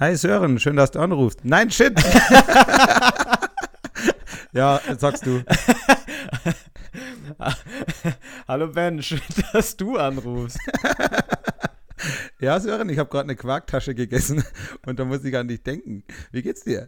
Hi Sören, schön, dass du anrufst. Nein, shit! ja, sagst du. Hallo Ben, schön, dass du anrufst. ja, Sören, ich habe gerade eine Quarktasche gegessen und da muss ich an dich denken. Wie geht's dir?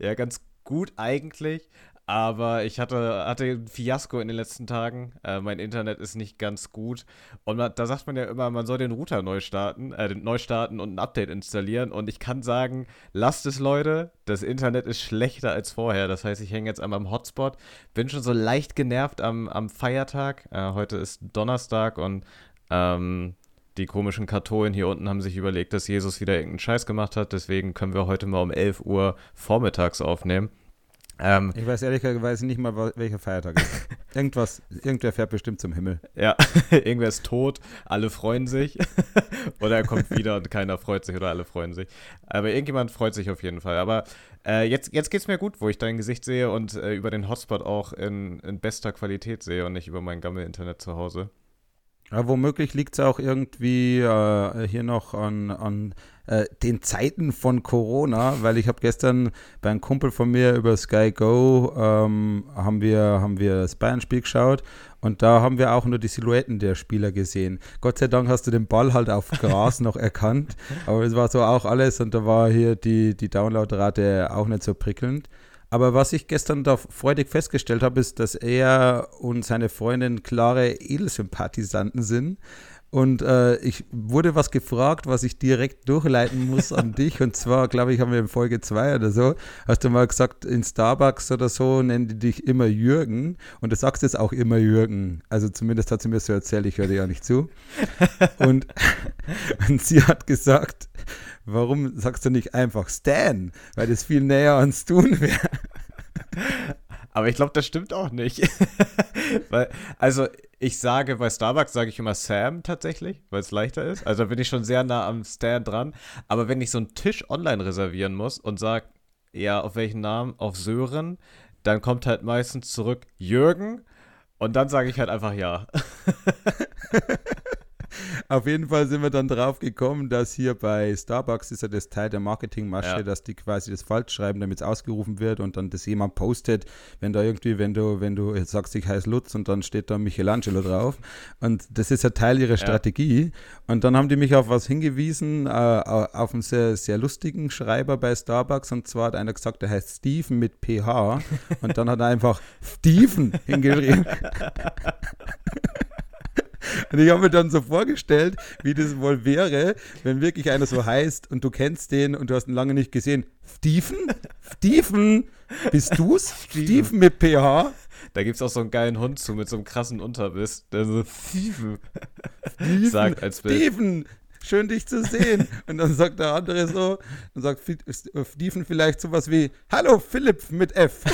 Ja, ganz gut eigentlich. Aber ich hatte, hatte ein Fiasko in den letzten Tagen. Äh, mein Internet ist nicht ganz gut. Und man, da sagt man ja immer, man soll den Router neu starten, äh, neu starten und ein Update installieren. Und ich kann sagen, lasst es, Leute. Das Internet ist schlechter als vorher. Das heißt, ich hänge jetzt einmal am Hotspot. Bin schon so leicht genervt am, am Feiertag. Äh, heute ist Donnerstag und ähm, die komischen Katholen hier unten haben sich überlegt, dass Jesus wieder irgendeinen Scheiß gemacht hat. Deswegen können wir heute mal um 11 Uhr vormittags aufnehmen. Ähm, ich weiß ehrlicherweise nicht mal, welcher Feiertag ist. Irgendwas, irgendwer fährt bestimmt zum Himmel. Ja, irgendwer ist tot, alle freuen sich. oder er kommt wieder und keiner freut sich oder alle freuen sich. Aber irgendjemand freut sich auf jeden Fall. Aber äh, jetzt, jetzt geht es mir gut, wo ich dein Gesicht sehe und äh, über den Hotspot auch in, in bester Qualität sehe und nicht über mein Gammel-Internet zu Hause. Ja, womöglich liegt es auch irgendwie äh, hier noch an, an äh, den Zeiten von Corona, weil ich habe gestern bei einem Kumpel von mir über Sky Go ähm, haben wir, haben wir das Bayern-Spiel geschaut und da haben wir auch nur die Silhouetten der Spieler gesehen. Gott sei Dank hast du den Ball halt auf Gras noch erkannt, aber es war so auch alles und da war hier die, die Downloadrate auch nicht so prickelnd. Aber was ich gestern da freudig festgestellt habe, ist, dass er und seine Freundin klare Edelsympathisanten sind. Und äh, ich wurde was gefragt, was ich direkt durchleiten muss an dich. Und zwar, glaube ich, haben wir in Folge 2 oder so, hast du mal gesagt, in Starbucks oder so nennen die dich immer Jürgen. Und du sagst jetzt auch immer Jürgen. Also zumindest hat sie mir so erzählt, ich höre dir ja nicht zu. Und, und sie hat gesagt, warum sagst du nicht einfach Stan? Weil das viel näher ans Tun wäre. Aber ich glaube, das stimmt auch nicht. weil, also, ich sage, bei Starbucks sage ich immer Sam tatsächlich, weil es leichter ist. Also bin ich schon sehr nah am Stan dran. Aber wenn ich so einen Tisch online reservieren muss und sage, ja, auf welchen Namen? Auf Sören, dann kommt halt meistens zurück Jürgen und dann sage ich halt einfach ja. Auf jeden Fall sind wir dann drauf gekommen, dass hier bei Starbucks ist ja das Teil der Marketingmasche, ja. dass die quasi das falsch schreiben, damit es ausgerufen wird und dann das jemand postet, wenn da irgendwie, wenn du, wenn du sagst, ich heiße Lutz und dann steht da Michelangelo drauf. Und das ist ja Teil ihrer Strategie. Ja. Und dann haben die mich auf was hingewiesen, äh, auf einen sehr, sehr lustigen Schreiber bei Starbucks. Und zwar hat einer gesagt, der heißt Steven mit PH. Und dann hat er einfach Steven hingeschrieben. Und ich habe mir dann so vorgestellt, wie das wohl wäre, wenn wirklich einer so heißt und du kennst den und du hast ihn lange nicht gesehen. Steven? Steven? Bist du's? Steven mit PH? Da gibt es auch so einen geilen Hund zu mit so einem krassen Unterbiss, der so Steven, Steven sagt als Bild. Steven, schön dich zu sehen. Und dann sagt der andere so, dann sagt Steven vielleicht sowas wie, hallo Philipp mit F.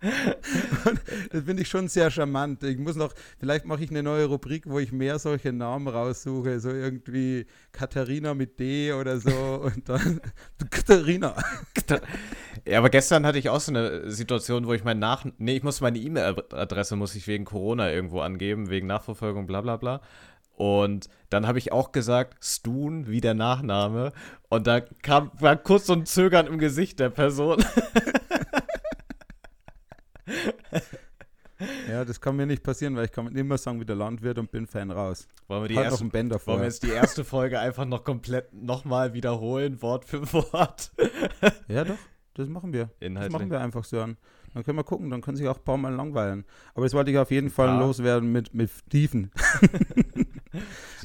das finde ich schon sehr charmant. Ich muss noch, vielleicht mache ich eine neue Rubrik, wo ich mehr solche Namen raussuche, so irgendwie Katharina mit D oder so und dann Katharina. Ja, aber gestern hatte ich auch so eine Situation, wo ich mein Nach, nee, ich muss meine E-Mail-Adresse muss ich wegen Corona irgendwo angeben, wegen Nachverfolgung, bla bla bla. Und dann habe ich auch gesagt, Stun wie der Nachname. Und da kam, war kurz so ein Zögern im Gesicht der Person. Ja, das kann mir nicht passieren, weil ich kann immer sagen, wie der Landwirt und bin Fan raus. Wollen wir, die erste, noch einen wollen wir jetzt die erste Folge einfach noch komplett nochmal wiederholen, Wort für Wort? ja, doch, das machen wir. Inhaltlich. Das machen wir einfach so an. Dann können wir gucken, dann können sich auch ein paar Mal langweilen. Aber das wollte ich auf jeden Fall ja. loswerden mit, mit Stiefen.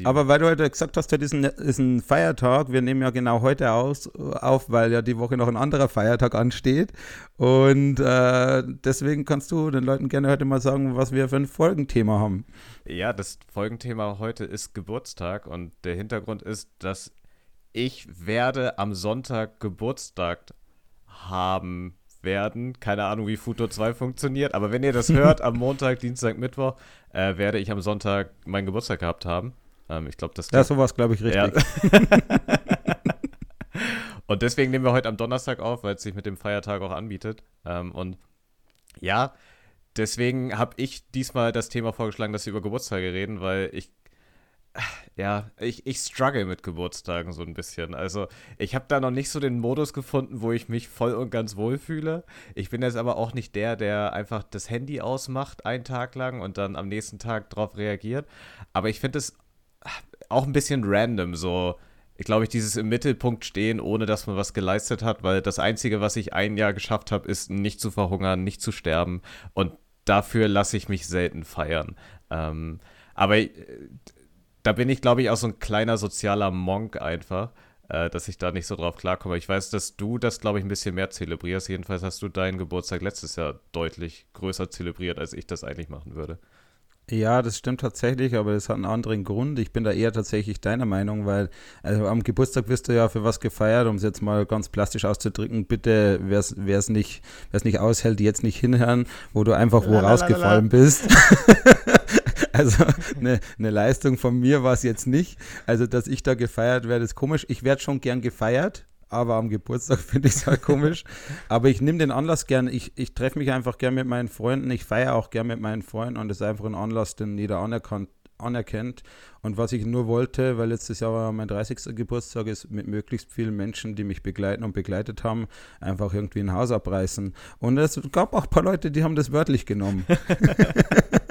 Aber weil du heute gesagt hast, heute ist ein, ist ein, Feiertag, wir nehmen ja genau heute aus, auf, weil ja die Woche noch ein anderer Feiertag ansteht. Und äh, deswegen kannst du den Leuten gerne heute mal sagen, was wir für ein Folgenthema haben. Ja, das Folgenthema heute ist Geburtstag und der Hintergrund ist, dass ich werde am Sonntag Geburtstag haben werden. Keine Ahnung, wie Futur 2 funktioniert, aber wenn ihr das hört, am Montag, Dienstag, Mittwoch, äh, werde ich am Sonntag meinen Geburtstag gehabt haben. Ähm, ich glaube, das. Ja, sowas glaube ich richtig. Ja. und deswegen nehmen wir heute am Donnerstag auf, weil es sich mit dem Feiertag auch anbietet. Ähm, und ja, deswegen habe ich diesmal das Thema vorgeschlagen, dass wir über Geburtstage reden, weil ich ja, ich, ich struggle mit Geburtstagen so ein bisschen. Also ich habe da noch nicht so den Modus gefunden, wo ich mich voll und ganz wohl fühle. Ich bin jetzt aber auch nicht der, der einfach das Handy ausmacht einen Tag lang und dann am nächsten Tag darauf reagiert. Aber ich finde es auch ein bisschen random, so, ich glaube, ich dieses im Mittelpunkt stehen, ohne dass man was geleistet hat, weil das Einzige, was ich ein Jahr geschafft habe, ist nicht zu verhungern, nicht zu sterben. Und dafür lasse ich mich selten feiern. Ähm, aber äh, da bin ich, glaube ich, auch so ein kleiner sozialer Monk einfach, äh, dass ich da nicht so drauf klarkomme. Ich weiß, dass du das, glaube ich, ein bisschen mehr zelebrierst. Jedenfalls hast du deinen Geburtstag letztes Jahr deutlich größer zelebriert, als ich das eigentlich machen würde. Ja, das stimmt tatsächlich, aber das hat einen anderen Grund. Ich bin da eher tatsächlich deiner Meinung, weil also am Geburtstag wirst du ja für was gefeiert, um es jetzt mal ganz plastisch auszudrücken. Bitte, wer es nicht, nicht aushält, jetzt nicht hinhören, wo du einfach wo rausgefallen bist. Also eine, eine Leistung von mir war es jetzt nicht. Also, dass ich da gefeiert werde, ist komisch. Ich werde schon gern gefeiert, aber am Geburtstag finde ich es halt komisch. Aber ich nehme den Anlass gern. Ich, ich treffe mich einfach gern mit meinen Freunden. Ich feiere auch gern mit meinen Freunden und das ist einfach ein Anlass, den jeder anerkannt, anerkennt. Und was ich nur wollte, weil letztes Jahr war mein 30. Geburtstag ist, mit möglichst vielen Menschen, die mich begleiten und begleitet haben, einfach irgendwie ein Haus abreißen. Und es gab auch ein paar Leute, die haben das wörtlich genommen.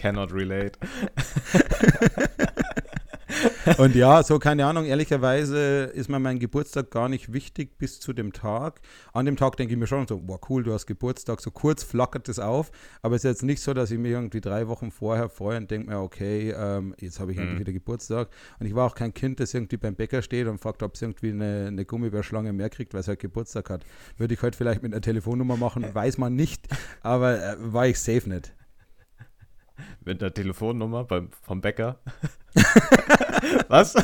Cannot relate. Und ja, so keine Ahnung, ehrlicherweise ist mir mein Geburtstag gar nicht wichtig bis zu dem Tag. An dem Tag denke ich mir schon so, boah, cool, du hast Geburtstag, so kurz flackert es auf. Aber es ist jetzt nicht so, dass ich mich irgendwie drei Wochen vorher freue und denke mir, okay, ähm, jetzt habe ich mhm. wieder Geburtstag. Und ich war auch kein Kind, das irgendwie beim Bäcker steht und fragt, ob es irgendwie eine, eine Gummibärschlange mehr kriegt, weil es halt Geburtstag hat. Würde ich heute vielleicht mit einer Telefonnummer machen, weiß man nicht, aber äh, war ich safe nicht mit der Telefonnummer beim, vom Bäcker. Was?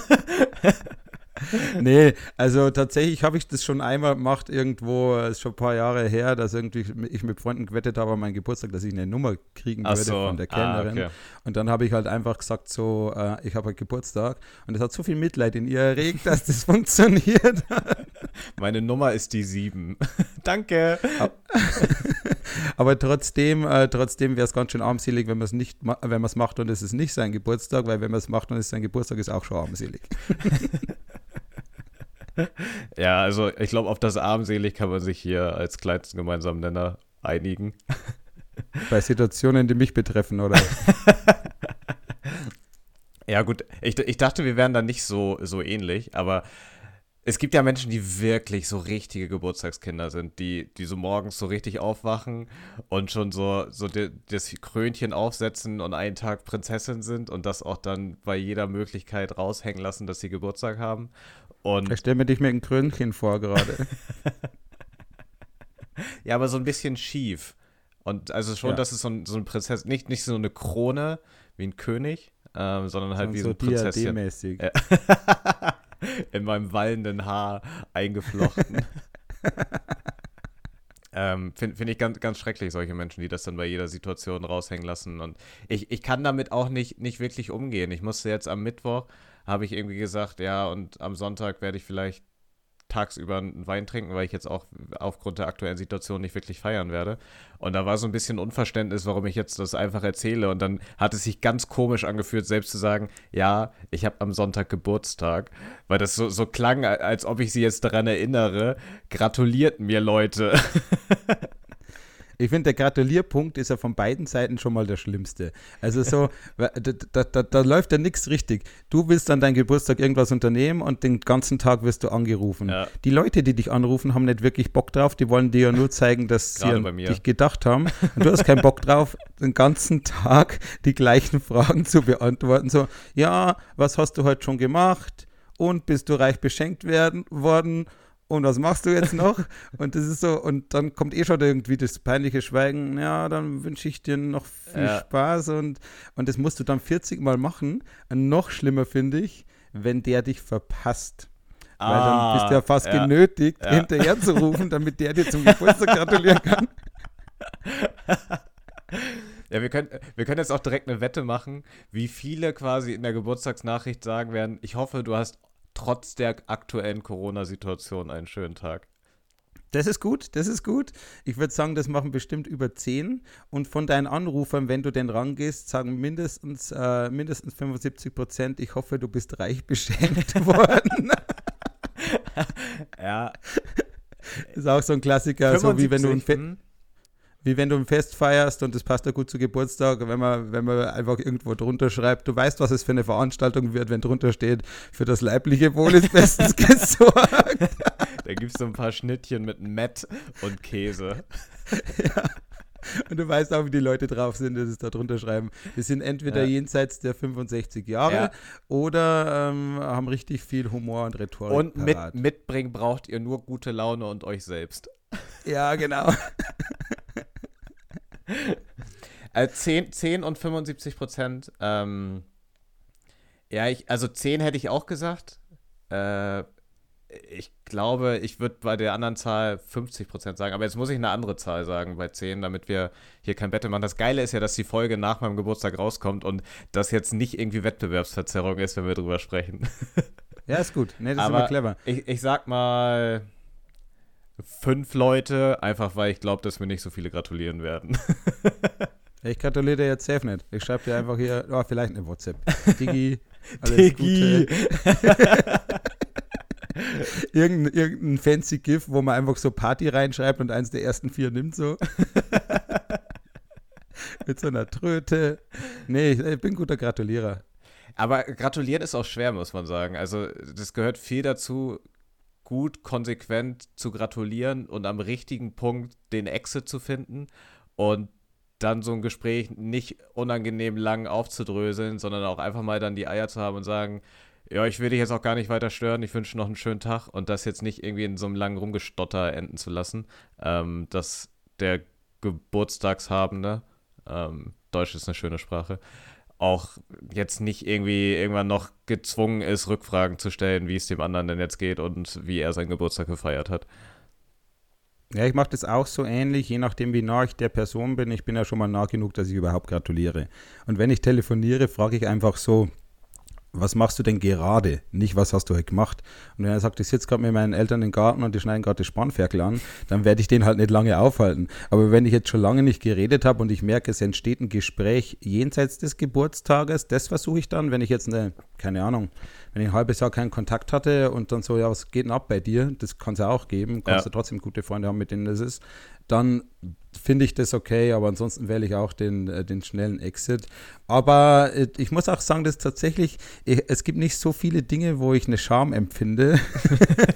nee, also tatsächlich habe ich das schon einmal gemacht, irgendwo, ist schon ein paar Jahre her, dass irgendwie ich mit Freunden gewettet habe an meinem Geburtstag, dass ich eine Nummer kriegen würde so. von der Kellnerin. Ah, okay. Und dann habe ich halt einfach gesagt, so, äh, ich habe halt Geburtstag. Und es hat so viel Mitleid in ihr erregt, dass das funktioniert. Meine Nummer ist die 7. Danke. Aber trotzdem, äh, trotzdem wäre es ganz schön armselig, wenn man es nicht, wenn man es macht und es ist nicht sein Geburtstag, weil wenn man es macht und es ist sein Geburtstag, ist auch schon armselig. ja, also ich glaube, auf das armselig kann man sich hier als kleinsten gemeinsamen Nenner einigen. Bei Situationen, die mich betreffen, oder? ja, gut. Ich, ich dachte, wir wären da nicht so, so ähnlich, aber es gibt ja Menschen, die wirklich so richtige Geburtstagskinder sind, die, die so morgens so richtig aufwachen und schon so, so die, das Krönchen aufsetzen und einen Tag Prinzessin sind und das auch dann bei jeder Möglichkeit raushängen lassen, dass sie Geburtstag haben. Und ich stelle mir dich mit einem Krönchen vor gerade. ja, aber so ein bisschen schief. Und also schon, ja. dass es so ein, so ein Prinzessin, nicht, nicht so eine Krone wie ein König, ähm, sondern halt so wie so ein Prinzessin. mäßig in meinem wallenden Haar eingeflochten. ähm, Finde find ich ganz, ganz schrecklich, solche Menschen, die das dann bei jeder Situation raushängen lassen. Und ich, ich kann damit auch nicht, nicht wirklich umgehen. Ich musste jetzt am Mittwoch, habe ich irgendwie gesagt, ja, und am Sonntag werde ich vielleicht tagsüber einen Wein trinken, weil ich jetzt auch aufgrund der aktuellen Situation nicht wirklich feiern werde. Und da war so ein bisschen Unverständnis, warum ich jetzt das einfach erzähle. Und dann hat es sich ganz komisch angefühlt, selbst zu sagen, ja, ich habe am Sonntag Geburtstag, weil das so, so klang, als ob ich sie jetzt daran erinnere. Gratuliert mir, Leute. Ich finde, der Gratulierpunkt ist ja von beiden Seiten schon mal der schlimmste. Also so, da, da, da, da, läuft ja nichts richtig. Du willst an deinem Geburtstag irgendwas unternehmen und den ganzen Tag wirst du angerufen. Ja. Die Leute, die dich anrufen, haben nicht wirklich Bock drauf. Die wollen dir ja nur zeigen, dass sie an dich gedacht haben. Und du hast keinen Bock drauf, den ganzen Tag die gleichen Fragen zu beantworten. So, ja, was hast du heute schon gemacht? Und bist du reich beschenkt werden worden? Und was machst du jetzt noch? und das ist so, und dann kommt eh schon irgendwie das peinliche Schweigen, ja, dann wünsche ich dir noch viel ja. Spaß und, und das musst du dann 40 Mal machen. Und noch schlimmer finde ich, wenn der dich verpasst. Ah, Weil dann bist du ja fast ja. genötigt, ja. hinterher zu rufen, damit der dir zum Geburtstag gratulieren kann. Ja, wir können, wir können jetzt auch direkt eine Wette machen, wie viele quasi in der Geburtstagsnachricht sagen werden, ich hoffe, du hast trotz der aktuellen Corona-Situation einen schönen Tag. Das ist gut, das ist gut. Ich würde sagen, das machen bestimmt über 10. Und von deinen Anrufern, wenn du denn rangehst, sagen mindestens, äh, mindestens 75 Prozent, ich hoffe, du bist reich beschenkt worden. ja. Ist auch so ein Klassiker, so wie wenn du ein Fe hm? Wie wenn du ein Fest feierst und das passt ja gut zu Geburtstag, wenn man, wenn man einfach irgendwo drunter schreibt, du weißt, was es für eine Veranstaltung wird, wenn drunter steht, für das leibliche Wohl ist bestens gesorgt. Da gibt es so ein paar Schnittchen mit Mett und Käse. ja. Und du weißt auch, wie die Leute drauf sind, die es da drunter schreiben. Die sind entweder ja. jenseits der 65 Jahre ja. oder ähm, haben richtig viel Humor und Rhetorik. Und mit, mitbringen braucht ihr nur gute Laune und euch selbst. Ja, genau. also 10, 10 und 75 Prozent. Ähm, ja, ich, also 10 hätte ich auch gesagt. Äh, ich glaube, ich würde bei der anderen Zahl 50 Prozent sagen, aber jetzt muss ich eine andere Zahl sagen bei 10, damit wir hier kein Battle machen. Das Geile ist ja, dass die Folge nach meinem Geburtstag rauskommt und das jetzt nicht irgendwie Wettbewerbsverzerrung ist, wenn wir drüber sprechen. Ja, ist gut. Nee, das aber ist immer clever. Ich, ich sag mal fünf Leute, einfach weil ich glaube, dass mir nicht so viele gratulieren werden. Ich gratuliere dir jetzt safe nicht. Ich schreibe dir einfach hier, oh, vielleicht eine WhatsApp. Digi, alles Digi. Gute. irgendein, irgendein fancy GIF, wo man einfach so Party reinschreibt und eins der ersten vier nimmt so. Mit so einer Tröte. Nee, ich bin guter Gratulierer. Aber gratulieren ist auch schwer, muss man sagen. Also, das gehört viel dazu, gut, konsequent zu gratulieren und am richtigen Punkt den Exit zu finden und dann so ein Gespräch nicht unangenehm lang aufzudröseln, sondern auch einfach mal dann die Eier zu haben und sagen, ja, ich will dich jetzt auch gar nicht weiter stören, ich wünsche noch einen schönen Tag und das jetzt nicht irgendwie in so einem langen Rumgestotter enden zu lassen, ähm, dass der Geburtstagshabende, ähm, Deutsch ist eine schöne Sprache, auch jetzt nicht irgendwie irgendwann noch gezwungen ist, Rückfragen zu stellen, wie es dem anderen denn jetzt geht und wie er seinen Geburtstag gefeiert hat. Ja, ich mache das auch so ähnlich, je nachdem, wie nah ich der Person bin. Ich bin ja schon mal nah genug, dass ich überhaupt gratuliere. Und wenn ich telefoniere, frage ich einfach so, was machst du denn gerade? Nicht, was hast du heute gemacht? Und wenn er sagt, ich sitze gerade mit meinen Eltern im Garten und die schneiden gerade das Spanferkel an, dann werde ich den halt nicht lange aufhalten. Aber wenn ich jetzt schon lange nicht geredet habe und ich merke, es entsteht ein Gespräch jenseits des Geburtstages, das versuche ich dann, wenn ich jetzt eine, keine Ahnung, wenn ich ein halbes Jahr keinen Kontakt hatte und dann so, ja, was geht denn ab bei dir? Das kann es ja auch geben, kannst ja. du trotzdem gute Freunde haben, mit denen das ist. Dann finde ich das okay, aber ansonsten wähle ich auch den, äh, den schnellen Exit. Aber äh, ich muss auch sagen, dass tatsächlich, ich, es gibt nicht so viele Dinge, wo ich eine Scham empfinde.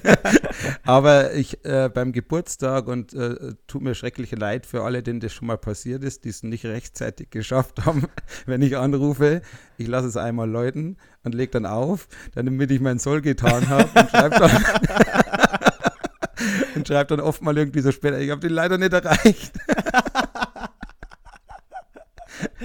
aber ich äh, beim Geburtstag und äh, tut mir schrecklich leid für alle, denen das schon mal passiert ist, die es nicht rechtzeitig geschafft haben, wenn ich anrufe. Ich lasse es einmal läuten und lege dann auf, damit ich mein Soll getan habe und schreibe dann. und schreibt dann oft mal irgendwie so später, ich habe den leider nicht erreicht.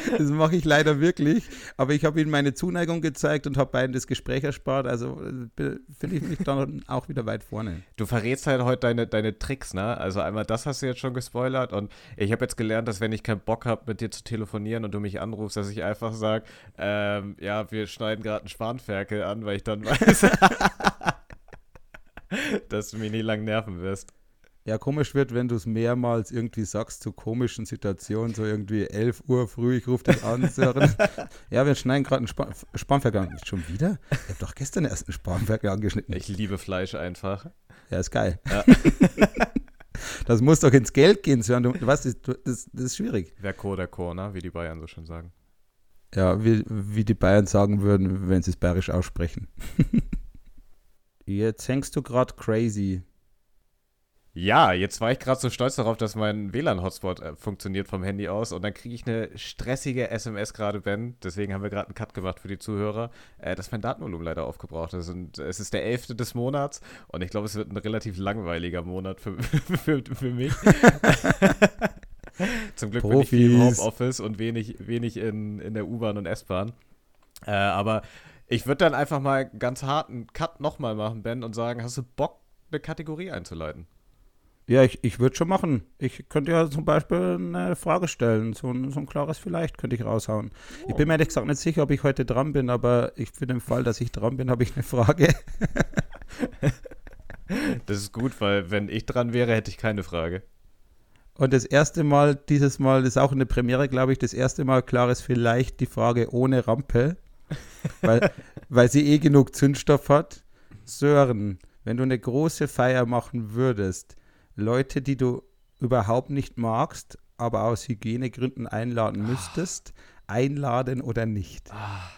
das mache ich leider wirklich. Aber ich habe ihnen meine Zuneigung gezeigt und habe beiden das Gespräch erspart. Also äh, finde ich mich dann auch wieder weit vorne. Du verrätst halt heute deine, deine Tricks, ne? Also einmal das hast du jetzt schon gespoilert und ich habe jetzt gelernt, dass wenn ich keinen Bock habe, mit dir zu telefonieren und du mich anrufst, dass ich einfach sage, ähm, ja, wir schneiden gerade einen Spanferkel an, weil ich dann weiß. dass du mich nie lang nerven wirst. Ja, komisch wird, wenn du es mehrmals irgendwie sagst zu komischen Situationen, so irgendwie 11 Uhr früh, ich rufe dich an, ja, wir schneiden gerade einen Span Spanferkel an. Schon wieder? Ich habe doch gestern erst einen Spanferkel angeschnitten. Ich liebe Fleisch einfach. Ja, ist geil. Ja. das muss doch ins Geld gehen, Sören. Du, du weißt, das, das, das ist schwierig. Wer Co, der Co, ne? wie die Bayern so schön sagen. Ja, wie, wie die Bayern sagen würden, wenn sie es bayerisch aussprechen. Jetzt hängst du gerade crazy. Ja, jetzt war ich gerade so stolz darauf, dass mein WLAN-Hotspot äh, funktioniert vom Handy aus und dann kriege ich eine stressige SMS gerade, Ben. Deswegen haben wir gerade einen Cut gemacht für die Zuhörer, äh, dass mein Datenvolumen leider aufgebraucht ist. Und es ist der 11. des Monats und ich glaube, es wird ein relativ langweiliger Monat für, für, für mich. Zum Glück Profis. bin ich viel im Homeoffice und wenig, wenig in, in der U-Bahn und S-Bahn. Äh, aber ich würde dann einfach mal ganz hart einen Cut nochmal machen, Ben, und sagen, hast du Bock, eine Kategorie einzuleiten? Ja, ich, ich würde schon machen. Ich könnte ja zum Beispiel eine Frage stellen. So ein, so ein klares Vielleicht könnte ich raushauen. Oh. Ich bin mir ehrlich gesagt nicht sicher, ob ich heute dran bin, aber ich, für den Fall, dass ich dran bin, habe ich eine Frage. das ist gut, weil wenn ich dran wäre, hätte ich keine Frage. Und das erste Mal, dieses Mal, das ist auch eine Premiere, glaube ich, das erste Mal klar ist vielleicht die Frage ohne Rampe, weil, weil sie eh genug Zündstoff hat. Sören, wenn du eine große Feier machen würdest, Leute, die du überhaupt nicht magst, aber aus Hygienegründen einladen müsstest, einladen oder nicht? Ah.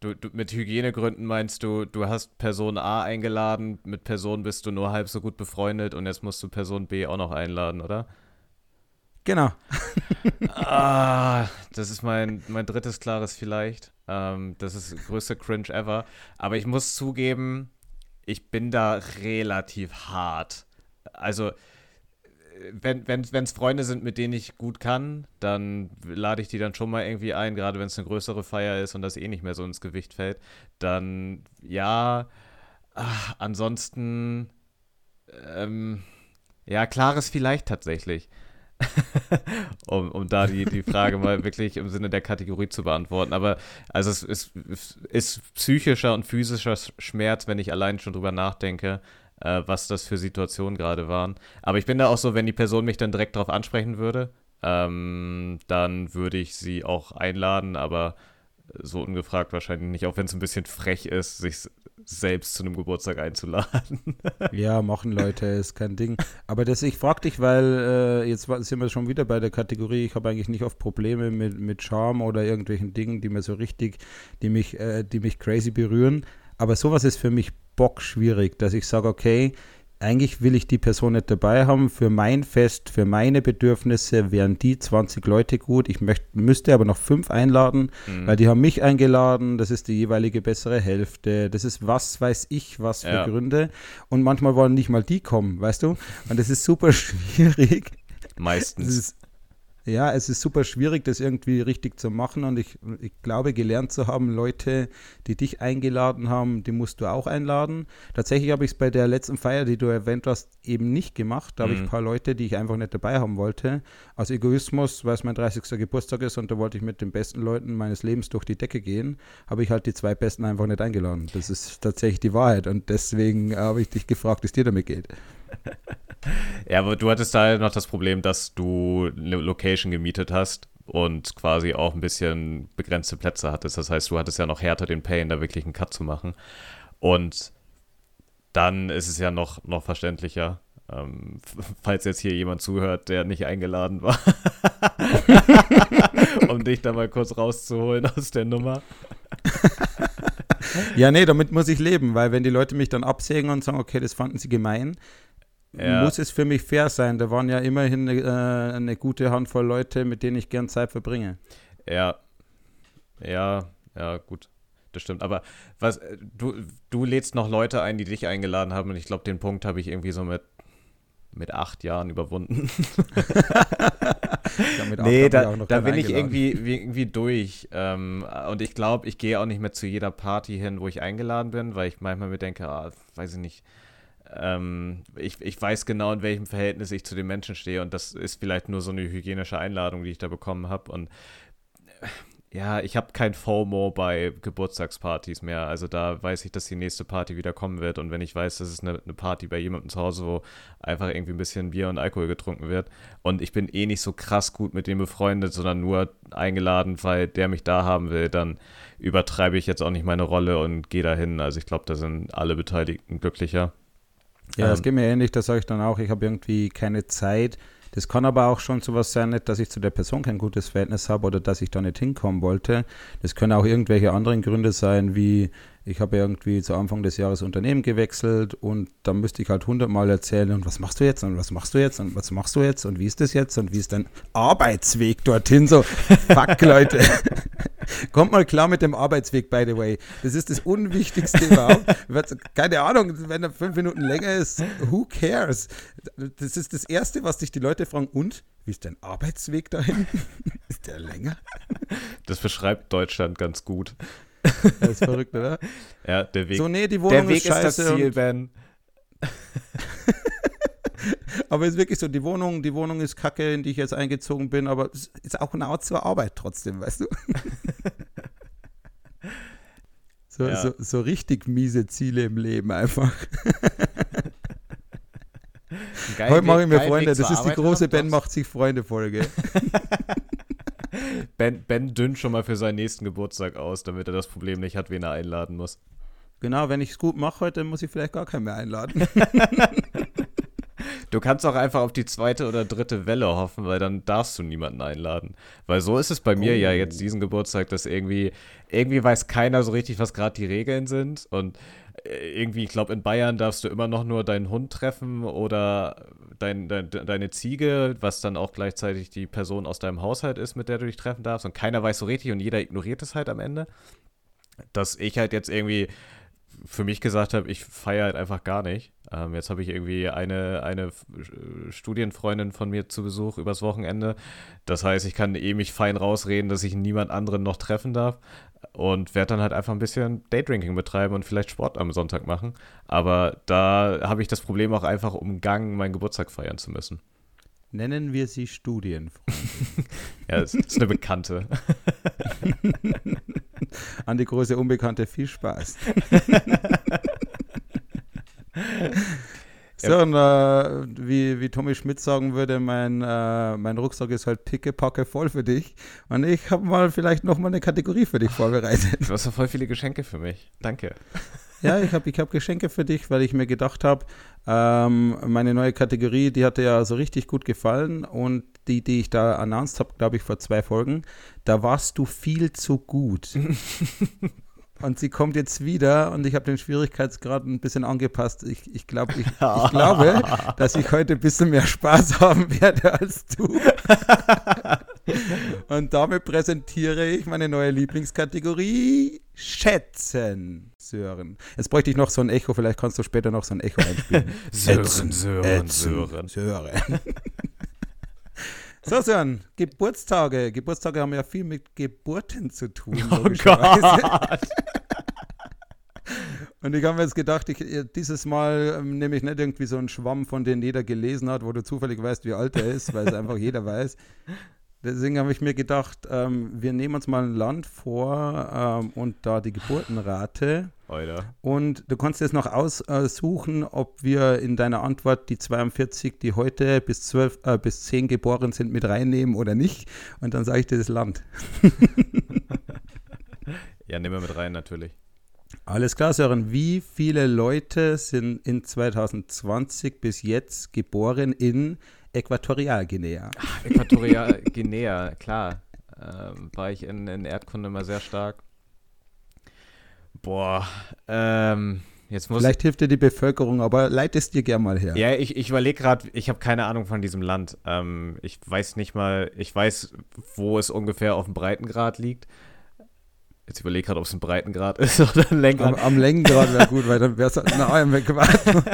Du, du, mit Hygienegründen meinst du, du hast Person A eingeladen, mit Person bist du nur halb so gut befreundet und jetzt musst du Person B auch noch einladen, oder? Genau. ah, das ist mein, mein drittes klares Vielleicht. Ähm, das ist größte Cringe ever. Aber ich muss zugeben, ich bin da relativ hart. Also, wenn es wenn, Freunde sind, mit denen ich gut kann, dann lade ich die dann schon mal irgendwie ein, gerade wenn es eine größere Feier ist und das eh nicht mehr so ins Gewicht fällt. Dann ja, ach, ansonsten ähm, ja, klares vielleicht tatsächlich. um, um da die, die Frage mal wirklich im Sinne der Kategorie zu beantworten. Aber also es ist, ist psychischer und physischer Schmerz, wenn ich allein schon drüber nachdenke, äh, was das für Situationen gerade waren. Aber ich bin da auch so, wenn die Person mich dann direkt darauf ansprechen würde, ähm, dann würde ich sie auch einladen, aber so ungefragt wahrscheinlich nicht, auch wenn es ein bisschen frech ist, sich selbst zu einem Geburtstag einzuladen. ja, machen Leute, ist kein Ding. Aber das, ich frage dich, weil äh, jetzt sind wir schon wieder bei der Kategorie, ich habe eigentlich nicht oft Probleme mit, mit Charme oder irgendwelchen Dingen, die mir so richtig, die mich, äh, die mich crazy berühren. Aber sowas ist für mich bockschwierig, dass ich sage, okay, eigentlich will ich die Person nicht dabei haben. Für mein Fest, für meine Bedürfnisse wären die 20 Leute gut. Ich möcht, müsste aber noch fünf einladen, mhm. weil die haben mich eingeladen. Das ist die jeweilige bessere Hälfte. Das ist was weiß ich, was für ja. Gründe. Und manchmal wollen nicht mal die kommen, weißt du? Und das ist super schwierig. Meistens. Ja, es ist super schwierig, das irgendwie richtig zu machen und ich, ich glaube, gelernt zu haben, Leute, die dich eingeladen haben, die musst du auch einladen. Tatsächlich habe ich es bei der letzten Feier, die du erwähnt hast, eben nicht gemacht. Da mhm. habe ich ein paar Leute, die ich einfach nicht dabei haben wollte. Aus Egoismus, weil es mein 30. Geburtstag ist und da wollte ich mit den besten Leuten meines Lebens durch die Decke gehen, habe ich halt die zwei Besten einfach nicht eingeladen. Das ist tatsächlich die Wahrheit und deswegen habe ich dich gefragt, wie es dir damit geht. Ja, aber du hattest da noch das Problem, dass du eine Location gemietet hast und quasi auch ein bisschen begrenzte Plätze hattest. Das heißt, du hattest ja noch härter den Pain, da wirklich einen Cut zu machen. Und dann ist es ja noch, noch verständlicher, ähm, falls jetzt hier jemand zuhört, der nicht eingeladen war, um dich da mal kurz rauszuholen aus der Nummer. ja, nee, damit muss ich leben, weil wenn die Leute mich dann absägen und sagen, okay, das fanden sie gemein, ja. muss es für mich fair sein. Da waren ja immerhin eine, äh, eine, gute Handvoll Leute, mit denen ich gern Zeit verbringe. Ja, ja, ja, gut. Das stimmt. Aber was, du, du lädst noch Leute ein, die dich eingeladen haben und ich glaube, den Punkt habe ich irgendwie so mit, mit acht Jahren überwunden. ja, nee, da, da bin ich irgendwie, irgendwie durch. Ähm, und ich glaube, ich gehe auch nicht mehr zu jeder Party hin, wo ich eingeladen bin, weil ich manchmal mir denke, ah, weiß ich nicht, ähm, ich, ich weiß genau, in welchem Verhältnis ich zu den Menschen stehe und das ist vielleicht nur so eine hygienische Einladung, die ich da bekommen habe und äh, ja, ich habe kein FOMO bei Geburtstagspartys mehr. Also da weiß ich, dass die nächste Party wieder kommen wird. Und wenn ich weiß, dass es eine, eine, Party bei jemandem zu Hause, wo einfach irgendwie ein bisschen Bier und Alkohol getrunken wird. Und ich bin eh nicht so krass gut mit dem befreundet, sondern nur eingeladen, weil der mich da haben will, dann übertreibe ich jetzt auch nicht meine Rolle und gehe dahin. Also ich glaube, da sind alle Beteiligten glücklicher. Ja, ähm, das geht mir ähnlich, da sage ich dann auch, ich habe irgendwie keine Zeit. Das kann aber auch schon sowas sein, nicht, dass ich zu der Person kein gutes Verhältnis habe oder dass ich da nicht hinkommen wollte. Das können auch irgendwelche anderen Gründe sein, wie ich habe irgendwie zu Anfang des Jahres Unternehmen gewechselt und da müsste ich halt hundertmal erzählen, und was machst du jetzt und was machst du jetzt und was machst du jetzt und wie ist das jetzt und wie ist dein Arbeitsweg dorthin? So, fuck Leute. Kommt mal klar mit dem Arbeitsweg, by the way. Das ist das Unwichtigste überhaupt. Keine Ahnung, wenn er fünf Minuten länger ist, who cares? Das ist das Erste, was sich die Leute fragen. Und? Wie ist dein Arbeitsweg dahin? ist der länger? Das beschreibt Deutschland ganz gut. Das ist verrückt, oder? Ja, der Weg. So, nee, die Wohnung der Weg ist, ist das Ziel, Ben. aber es ist wirklich so, die Wohnung, die Wohnung ist kacke, in die ich jetzt eingezogen bin, aber es ist auch eine Art zur Arbeit trotzdem, weißt du? So, ja. so, so richtig miese Ziele im Leben einfach. Heute mache ich mir Freunde, das ist die große Ben macht sich Freunde-Folge. ben, ben dünnt schon mal für seinen nächsten Geburtstag aus, damit er das Problem nicht hat, wen er einladen muss. Genau, wenn ich es gut mache heute, muss ich vielleicht gar keinen mehr einladen. Du kannst auch einfach auf die zweite oder dritte Welle hoffen, weil dann darfst du niemanden einladen. Weil so ist es bei mir oh. ja jetzt diesen Geburtstag, dass irgendwie, irgendwie weiß keiner so richtig, was gerade die Regeln sind. Und äh, irgendwie, ich glaube, in Bayern darfst du immer noch nur deinen Hund treffen oder dein, dein, deine Ziege, was dann auch gleichzeitig die Person aus deinem Haushalt ist, mit der du dich treffen darfst. Und keiner weiß so richtig und jeder ignoriert es halt am Ende. Dass ich halt jetzt irgendwie für mich gesagt habe, ich feiere halt einfach gar nicht. Ähm, jetzt habe ich irgendwie eine, eine Studienfreundin von mir zu Besuch übers Wochenende. Das heißt, ich kann eh mich fein rausreden, dass ich niemand anderen noch treffen darf und werde dann halt einfach ein bisschen Daydrinking betreiben und vielleicht Sport am Sonntag machen. Aber da habe ich das Problem auch einfach umgangen, meinen Geburtstag feiern zu müssen. Nennen wir sie Studienfreundin. ja, es ist eine Bekannte. An die große Unbekannte viel Spaß. so, und, äh, wie, wie Tommy Schmidt sagen würde, mein, äh, mein Rucksack ist halt pickepacke voll für dich. Und ich habe mal vielleicht noch mal eine Kategorie für dich vorbereitet. Du hast ja voll viele Geschenke für mich. Danke. Ja, ich habe ich hab Geschenke für dich, weil ich mir gedacht habe, ähm, meine neue Kategorie, die hat dir ja so richtig gut gefallen und die, die ich da announced habe, glaube ich, vor zwei Folgen, da warst du viel zu gut. und sie kommt jetzt wieder und ich habe den Schwierigkeitsgrad ein bisschen angepasst. Ich, ich, glaub, ich, ich glaube, dass ich heute ein bisschen mehr Spaß haben werde als du. und damit präsentiere ich meine neue Lieblingskategorie Schätzen. Sören. Jetzt bräuchte ich noch so ein Echo, vielleicht kannst du später noch so ein Echo einspielen. Sören, Sören, Sören. Sören. So, Sören, Geburtstage. Geburtstage haben ja viel mit Geburten zu tun. Oh Gott. Und ich habe mir jetzt gedacht, ich, dieses Mal ähm, nehme ich nicht irgendwie so einen Schwamm, von dem jeder gelesen hat, wo du zufällig weißt, wie alt er ist, weil es einfach jeder weiß. Deswegen habe ich mir gedacht, ähm, wir nehmen uns mal ein Land vor ähm, und da die Geburtenrate. Alter. Und du kannst jetzt noch aussuchen, ob wir in deiner Antwort die 42, die heute bis 12, äh, bis 10 geboren sind, mit reinnehmen oder nicht. Und dann sage ich dir das Land. ja, nehmen wir mit rein, natürlich. Alles klar, Sören. Wie viele Leute sind in 2020 bis jetzt geboren in Äquatorialguinea. Äquatorialguinea, klar. Ähm, war ich in, in Erdkunde immer sehr stark. Boah, ähm, jetzt muss Vielleicht hilft dir die Bevölkerung, aber leit es dir gern mal her. Ja, ich, ich überlege gerade, ich habe keine Ahnung von diesem Land. Ähm, ich weiß nicht mal, ich weiß, wo es ungefähr auf dem Breitengrad liegt. Jetzt überlege gerade, ob es ein Breitengrad ist oder ein Längengrad. Am, am Längengrad wäre gut, weil dann wäre es halt eine Arm geworden.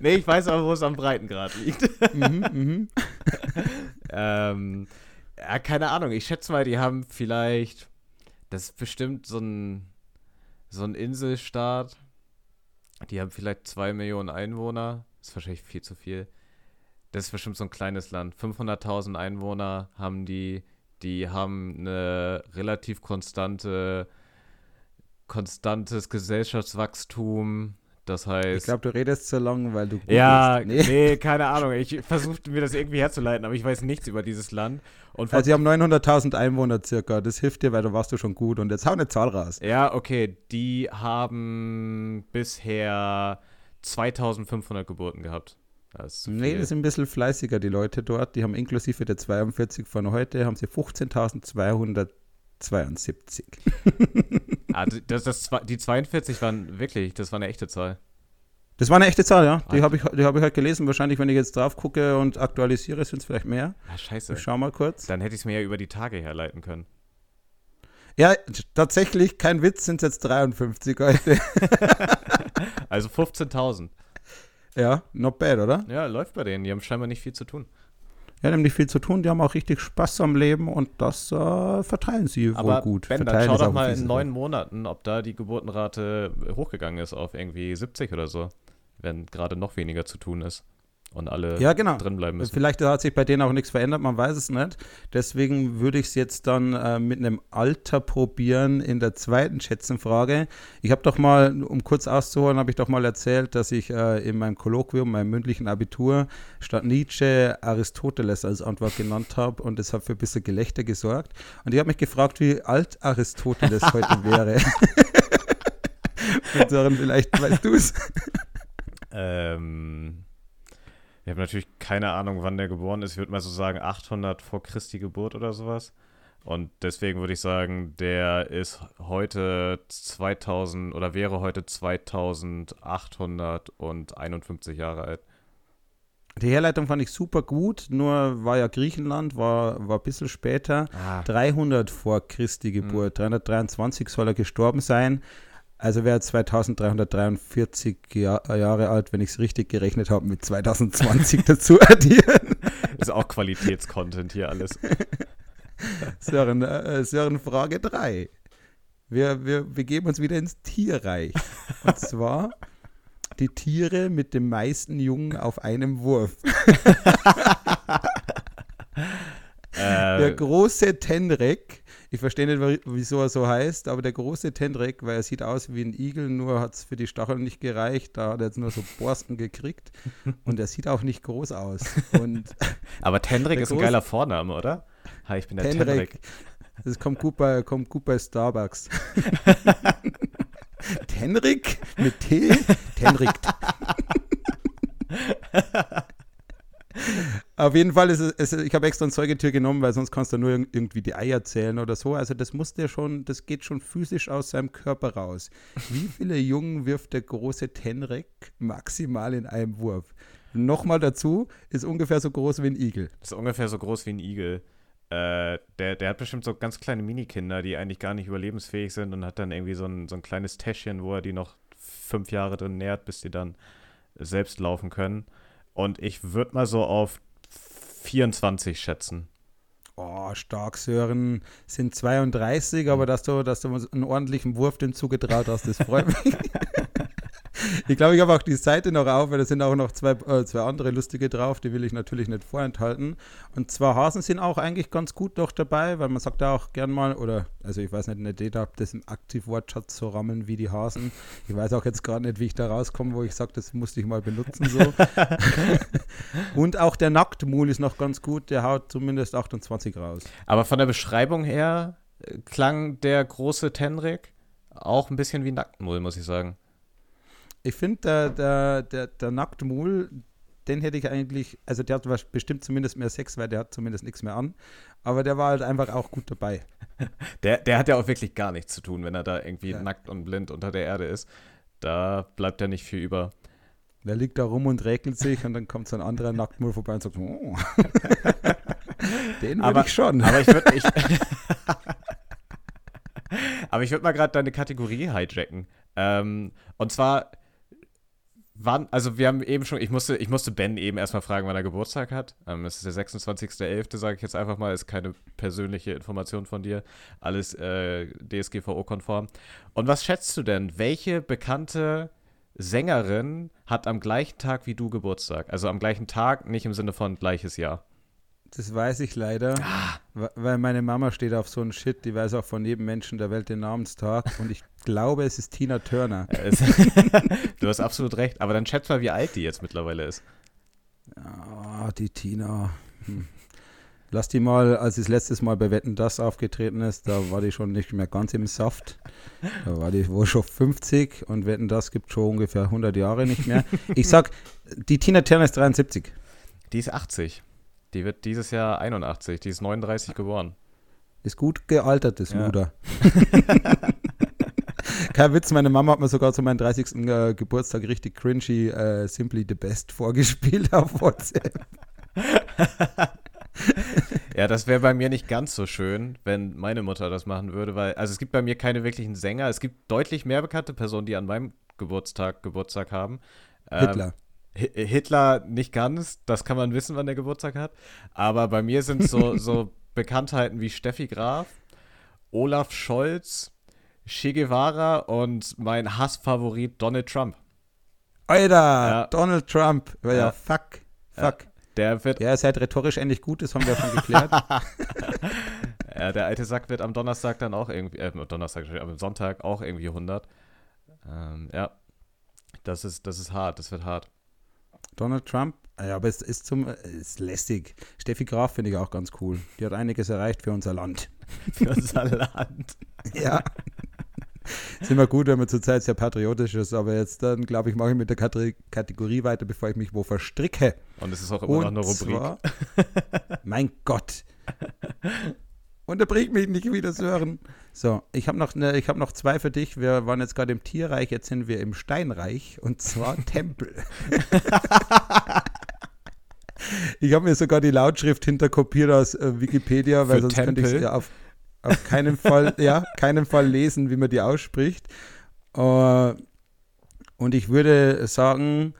nee, ich weiß aber, wo es am Breitengrad liegt. mhm, mhm. ähm, ja, keine Ahnung. Ich schätze mal, die haben vielleicht, das ist bestimmt so ein, so ein Inselstaat. Die haben vielleicht zwei Millionen Einwohner. Das ist wahrscheinlich viel zu viel. Das ist bestimmt so ein kleines Land. 500.000 Einwohner haben die die haben eine relativ konstante, konstantes Gesellschaftswachstum. Das heißt. Ich glaube, du redest zu lang, weil du. Ja, nee. nee. keine Ahnung. Ich versuche mir das irgendwie herzuleiten, aber ich weiß nichts über dieses Land. Und also, sie haben 900.000 Einwohner circa. Das hilft dir, weil da warst du schon gut. Und jetzt hau eine Zahl raus. Ja, okay. Die haben bisher 2500 Geburten gehabt. Das nee, das sind ein bisschen fleißiger, die Leute dort. Die haben inklusive der 42 von heute, haben sie 15.272. ah, das, das, die 42 waren wirklich, das war eine echte Zahl. Das war eine echte Zahl, ja. Die habe ich, hab ich halt gelesen. Wahrscheinlich, wenn ich jetzt drauf gucke und aktualisiere, sind es vielleicht mehr. Ah, scheiße. Ich schau mal kurz. Dann hätte ich es mir ja über die Tage herleiten können. Ja, tatsächlich, kein Witz, sind es jetzt 53 heute. also 15.000. Ja, not bad, oder? Ja, läuft bei denen. Die haben scheinbar nicht viel zu tun. Ja, die haben nicht viel zu tun, die haben auch richtig Spaß am Leben und das äh, verteilen sie Aber wohl gut. Ben, dann schau doch mal in neun Monaten, ob da die Geburtenrate hochgegangen ist auf irgendwie 70 oder so, wenn gerade noch weniger zu tun ist. Und alle ja, genau. drin bleiben müssen. Vielleicht hat sich bei denen auch nichts verändert, man weiß es nicht. Deswegen würde ich es jetzt dann äh, mit einem Alter probieren in der zweiten Schätzenfrage. Ich habe doch mal, um kurz auszuholen, habe ich doch mal erzählt, dass ich äh, in meinem Kolloquium, meinem mündlichen Abitur, statt Nietzsche Aristoteles als Antwort genannt habe und das hat für ein bisschen Gelächter gesorgt. Und ich habe mich gefragt, wie alt Aristoteles heute wäre. Und Sören, vielleicht weißt du es. Ähm, ich habe natürlich keine Ahnung, wann der geboren ist. Ich würde mal so sagen 800 vor Christi Geburt oder sowas. Und deswegen würde ich sagen, der ist heute 2000 oder wäre heute 2851 Jahre alt. Die Herleitung fand ich super gut, nur war ja Griechenland, war, war ein bisschen später. Ah. 300 vor Christi Geburt, 323 soll er gestorben sein. Also wäre er 2343 Jahr, Jahre alt, wenn ich es richtig gerechnet habe, mit 2020 dazu addieren. Ist auch Qualitätscontent hier alles. Sören, äh, Sören Frage 3. Wir, wir begeben uns wieder ins Tierreich. Und zwar die Tiere mit dem meisten Jungen auf einem Wurf. Der Äh, große Tenrek, ich verstehe nicht, wieso er so heißt, aber der große Tenrek, weil er sieht aus wie ein Igel, nur hat es für die Stacheln nicht gereicht, da hat er jetzt nur so Borsten gekriegt und er sieht auch nicht groß aus. Und aber Tendrik Der ist ein geiler Vorname, oder? Hi, ich bin der Tendrik. das kommt gut bei, kommt gut bei Starbucks. Tenrik mit T? Tenrik. Auf jeden Fall ist es, es ich habe extra ein Säugetier genommen, weil sonst kannst du nur irg- irgendwie die Eier zählen oder so. Also das muss der schon, das geht schon physisch aus seinem Körper raus. Wie viele Jungen wirft der große Tenrek maximal in einem Wurf? Nochmal dazu, ist ungefähr so groß wie ein Igel. Ist ungefähr so groß wie ein Igel. Äh, der, der hat bestimmt so ganz kleine Minikinder, die eigentlich gar nicht überlebensfähig sind und hat dann irgendwie so ein, so ein kleines Täschchen, wo er die noch fünf Jahre drin nährt, bis die dann selbst laufen können. Und ich würde mal so auf 24 schätzen. Oh, stark, Sören. Sind 32, aber dass du, dass du uns einen ordentlichen Wurf dem zugetraut hast, das freut mich. ich glaube, ich habe auch die Seite noch auf, weil da sind auch noch zwei, äh, zwei andere lustige drauf, die will ich natürlich nicht vorenthalten. Und zwar Hasen sind auch eigentlich ganz gut noch dabei, weil man sagt da auch gern mal, oder, also ich weiß nicht, nicht jeder hat das im Aktivwortschatz so rammeln wie die Hasen. Ich weiß auch jetzt gerade nicht, wie ich da rauskomme, wo ich sage, das musste ich mal benutzen so. Und auch der Nacktmul ist noch ganz gut, der haut zumindest 28 raus. Aber von der Beschreibung her äh, klang der große Tenrik auch ein bisschen wie Nacktmull, muss ich sagen. Ich finde, der, der, der, der Nacktmul, den hätte ich eigentlich, also der hat bestimmt zumindest mehr Sex, weil der hat zumindest nichts mehr an. Aber der war halt einfach auch gut dabei. Der, der hat ja auch wirklich gar nichts zu tun, wenn er da irgendwie Ja. nackt und blind unter der Erde ist. Da bleibt ja nicht viel über. Der liegt da rum und räkelt sich und dann kommt so ein anderer Nacktmul vorbei und sagt, oh. den Aber- ich schon. Aber ich würde Aber ich würde mal gerade deine Kategorie hijacken. Ähm, und zwar wann, also wir haben eben schon, ich musste, ich musste Ben eben erstmal fragen, wann er Geburtstag hat. Ähm, es ist der 26.11., sage ich jetzt einfach mal, ist keine persönliche Information von dir. Alles äh, DSGVO-konform. Und was schätzt du denn? Welche bekannte Sängerin hat am gleichen Tag wie du Geburtstag? Also am gleichen Tag, nicht im Sinne von gleiches Jahr. Das weiß ich leider, wa- weil meine Mama steht auf so einen Shit, die weiß auch von jedem Menschen der Welt den Namenstag und ich glaube, es ist Tina Turner. Du hast absolut recht. Aber dann schätzt mal, wie alt die jetzt mittlerweile ist. Ah, die Tina. Hm. Lass die mal, als das letztes Mal bei Wetten das aufgetreten ist, da war die schon nicht mehr ganz im Saft. Da war die wohl schon 50 und Wetten das gibt schon ungefähr 100 Jahre nicht mehr. Ich sag, die Tina Turner ist 73. Die ist 80. Die wird dieses Jahr 81. Die ist 39 geboren. Ist gut gealtert, das Ja. Luder. Kein Witz, meine Mama hat mir sogar zu meinem 30. Äh, Geburtstag richtig cringy äh, Simply the Best vorgespielt auf WhatsApp. Ja, das wäre bei mir nicht ganz so schön, wenn meine Mutter das machen würde, weil, also es gibt bei mir keine wirklichen Sänger. Es gibt deutlich mehr bekannte Personen, die an meinem Geburtstag Geburtstag haben. Ähm, Hitler. Hi- Hitler nicht ganz, das kann man wissen, wann der Geburtstag hat. Aber bei mir sind so, so Bekanntheiten wie Steffi Graf, Olaf Scholz, Che Guevara und mein Hassfavorit Donald Trump. Alter, Ja. Donald Trump. Ja, Ja. fuck. Fuck. Der wird. Ja, ihr seid rhetorisch endlich gut, das haben wir schon geklärt. ja, der alte Sack wird am Donnerstag dann auch irgendwie, äh, am Donnerstag, am Sonntag auch irgendwie 100. Ähm, ja, das ist, das ist hart, das wird hart. Donald Trump, ja, aber es ist zum, ist lästig. Steffi Graf finde ich auch ganz cool. Die hat einiges erreicht für unser Land. für unser Land. ja. ist immer gut, wenn man zurzeit sehr patriotisch ist, aber jetzt dann, glaube ich, mache ich mit der Kategorie weiter, bevor ich mich wo verstricke. Und es ist auch immer Und noch eine Rubrik. Zwar, mein Gott. Unterbrich mich nicht wieder, Sören. So, ich habe noch, ne, hab noch zwei für dich. Wir waren jetzt gerade im Tierreich, jetzt sind wir im Steinreich und zwar Tempel. ich habe mir sogar die Lautschrift hinterkopiert aus äh, Wikipedia, weil für sonst Tempel? könnte ich es ja auf, auf keinen Fall, ja, keinen Fall lesen, wie man die ausspricht. Uh, und ich würde sagen,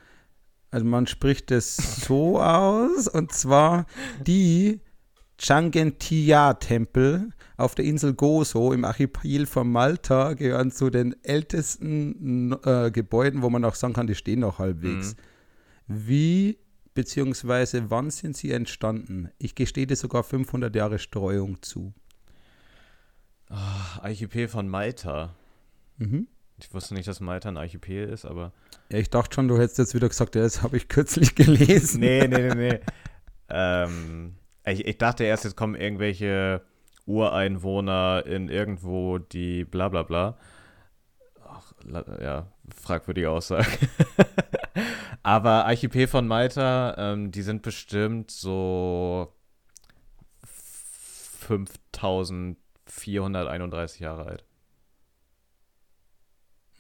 also man spricht es so aus, und zwar die Changentia-Tempel auf der Insel Gozo im Archipel von Malta gehören zu den ältesten äh, Gebäuden, wo man auch sagen kann, die stehen noch halbwegs. Mhm. Wie beziehungsweise wann sind sie entstanden? Ich gestehe dir sogar 500 Jahre Streuung zu. Oh, Archipel von Malta. Mhm. Ich wusste nicht, dass Malta ein Archipel ist, aber. Ja, ich dachte schon, du hättest jetzt wieder gesagt, ja, das habe ich kürzlich gelesen. Nee, nee, nee, nee. ähm, ich, ich dachte erst, jetzt kommen irgendwelche Ureinwohner in irgendwo, die bla bla bla. Ach, ja, fragwürdige Aussage. Aber Archipel von Malta, ähm, die sind bestimmt so 5431 Jahre alt.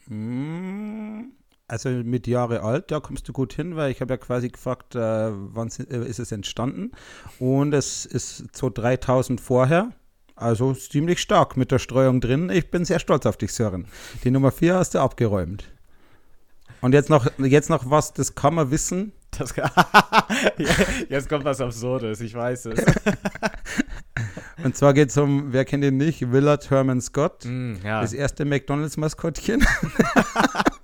Hm, also mit Jahre alt, da kommst du gut hin, weil ich habe ja quasi gefragt, äh, wann äh, ist es entstanden. Und es ist so 3000 vorher. Also ziemlich stark mit der Streuung drin. Ich bin sehr stolz auf dich, Sören. Die Nummer 4 hast du abgeräumt. Und jetzt noch, jetzt noch was, das kann man wissen. Das jetzt kommt was Absurdes, ich weiß es. Und zwar geht es um, wer kennt ihn nicht, Willard Herman Scott. Mm, ja. Das erste McDonalds-Maskottchen.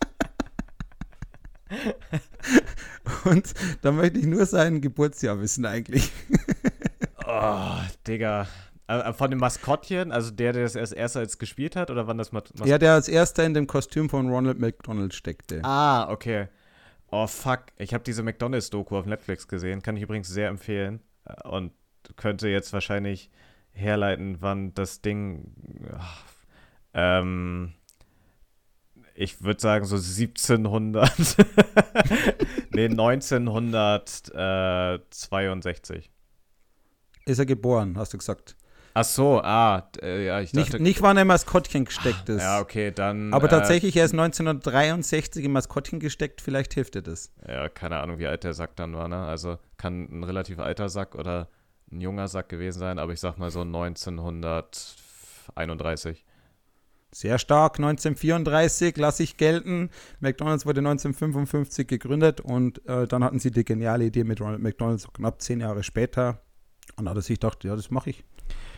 Und da möchte ich nur sein Geburtsjahr wissen eigentlich. oh, Digga. Äh, von dem Maskottchen, also der, der das erst erster als gespielt hat, oder wann das Mas Ja, der als erster in dem Kostüm von Ronald McDonald steckte. Ah, okay. Oh, fuck. Ich habe diese McDonalds-Doku auf Netflix gesehen. Kann ich übrigens sehr empfehlen. Äh, und könnte jetzt wahrscheinlich herleiten, wann das Ding. Ach, ähm, ich würde sagen so 1700. nee, 1962. Ist er geboren, hast du gesagt? Ach so, ah, äh, ja, ich dachte. Nicht, nicht wann er im Maskottchen gesteckt ist. Ja, okay, dann. Aber äh, tatsächlich, er ist 1963 im Maskottchen gesteckt, vielleicht hilft dir das. Ja, keine Ahnung, wie alt der Sack dann war, ne? Also kann ein relativ alter Sack oder ein junger Sack gewesen sein, aber ich sag mal so 1931. Sehr stark, 1934 lasse ich gelten. McDonald's wurde 1955 gegründet und äh, dann hatten sie die geniale Idee mit Ronald McDonald's knapp zehn Jahre später. Und da hat er sich gedacht, ja, das mache ich.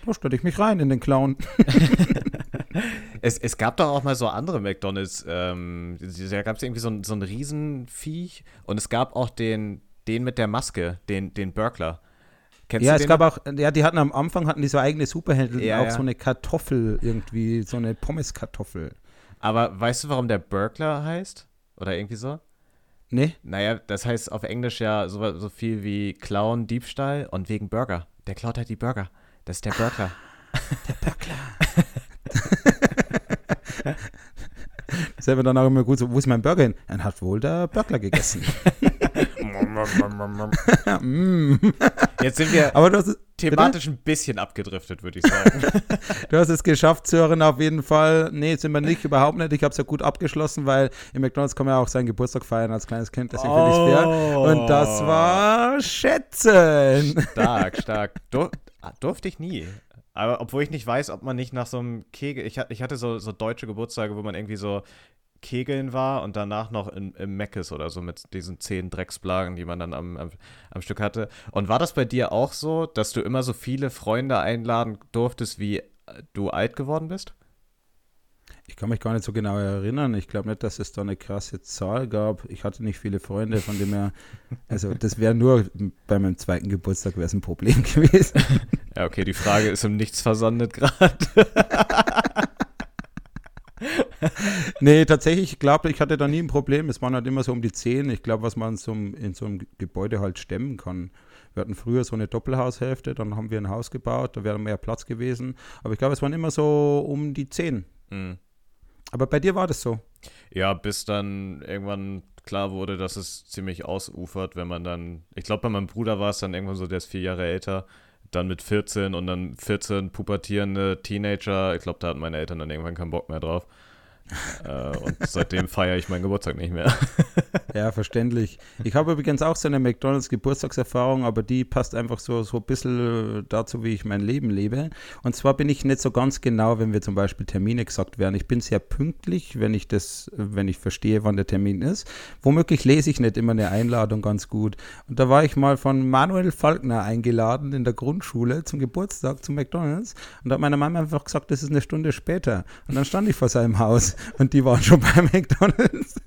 Da stelle ich mich rein in den Clown. es, es gab doch auch mal so andere McDonalds. Ähm, da gab es irgendwie so ein, so ein Riesenviech und es gab auch den, den mit der Maske, den, den Burglar. Kennst ja, es gab auch, ja, die hatten am Anfang hatten die so eigene Superhelden, ja, auch ja. so eine Kartoffel irgendwie, so eine Pommeskartoffel. Aber weißt du, warum der Burglar heißt? Oder irgendwie so? Nee. Naja, das heißt auf Englisch ja so, so viel wie Clown, Diebstahl und wegen Burger. Der klaut halt die Burger. Das ist der Burglar. Ah, der Burglar. Selber dann auch immer gut so, wo ist mein Burger hin? Dann hat wohl der Burglar gegessen. Jetzt sind wir Aber du hast, thematisch bitte? ein bisschen abgedriftet, würde ich sagen. du hast es geschafft, Sören, auf jeden Fall. Nee, sind wir nicht, überhaupt nicht. Ich habe es ja gut abgeschlossen, weil im McDonalds kann man ja auch seinen Geburtstag feiern als kleines Kind. Deswegen oh. finde ich fair. Und das war Schätzen. Stark, stark. Dur durfte ich nie. Aber obwohl ich nicht weiß, ob man nicht nach so einem Kegel. Ich, ich hatte so, so deutsche Geburtstage, wo man irgendwie so Kegeln war und danach noch in, im Meckes oder so mit diesen zehn Drecksblagen, die man dann am, am, am, Stück hatte. Und war das bei dir auch so, dass du immer so viele Freunde einladen durftest, wie äh, du alt geworden bist? Ich kann mich gar nicht so genau erinnern. Ich glaube nicht, dass es da eine krasse Zahl gab. Ich hatte nicht viele Freunde, von dem her, also das wäre nur bei meinem zweiten Geburtstag wäre es ein Problem gewesen. Ja, okay, die Frage ist im Nichts versandet gerade. nee, tatsächlich, ich glaube, ich hatte da nie ein Problem. Es waren halt immer so um die 10. Ich glaube, was man so in so einem Gebäude halt stemmen kann. Wir hatten früher so eine Doppelhaushälfte, dann haben wir ein Haus gebaut, da wäre mehr Platz gewesen. Aber ich glaube, es waren immer so um die 10. Mhm. Aber bei dir war das so? Ja, bis dann irgendwann klar wurde, dass es ziemlich ausufert, wenn man dann, ich glaube, bei meinem Bruder war es dann irgendwann so, der ist vier Jahre älter, dann mit 14 und dann 14 pubertierende Teenager. Ich glaube, da hatten meine Eltern dann irgendwann keinen Bock mehr drauf äh, und seitdem feiere ich meinen Geburtstag nicht mehr. ja, verständlich. Ich habe übrigens auch so eine McDonalds-Geburtstagserfahrung, aber die passt einfach so, so ein bisschen dazu, wie ich mein Leben lebe. Und zwar bin ich nicht so ganz genau, wenn wir zum Beispiel Termine gesagt werden. Ich bin sehr pünktlich, wenn ich das, wenn ich verstehe, wann der Termin ist. Womöglich lese ich nicht immer eine Einladung ganz gut. Und da war ich mal von Manuel Falkner eingeladen in der Grundschule zum Geburtstag zum McDonalds. Und da hat meine Mama einfach gesagt, das ist eine Stunde später. Und dann stand ich vor seinem Haus und die waren schon bei McDonalds.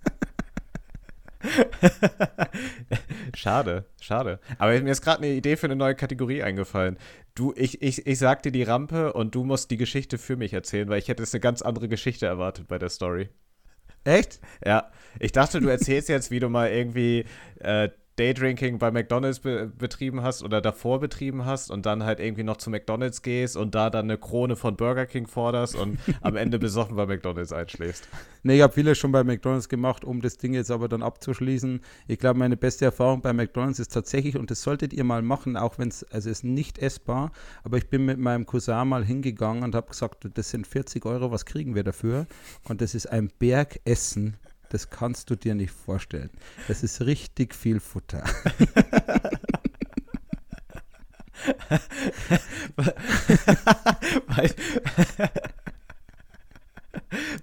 schade, schade. Aber mir ist gerade eine Idee für eine neue Kategorie eingefallen. Du, ich, ich, ich sag dir die Rampe und du musst die Geschichte für mich erzählen, weil ich hätte jetzt eine ganz andere Geschichte erwartet bei der Story. Echt? Ja. Ich dachte, du erzählst jetzt, wie du mal irgendwie äh, Daydrinking bei McDonalds be betrieben hast oder davor betrieben hast und dann halt irgendwie noch zu McDonalds gehst und da dann eine Krone von Burger King forderst und am Ende besoffen bei McDonalds einschläfst. Nee, ich habe vieles schon bei McDonalds gemacht, um das Ding jetzt aber dann abzuschließen. Ich glaube, meine beste Erfahrung bei McDonalds ist tatsächlich, und das solltet ihr mal machen, auch wenn es, also es ist nicht essbar, aber ich bin mit meinem Cousin mal hingegangen und habe gesagt, das sind 40 Euro, was kriegen wir dafür? Und das ist ein Bergessen das kannst du dir nicht vorstellen. Das ist richtig viel Futter.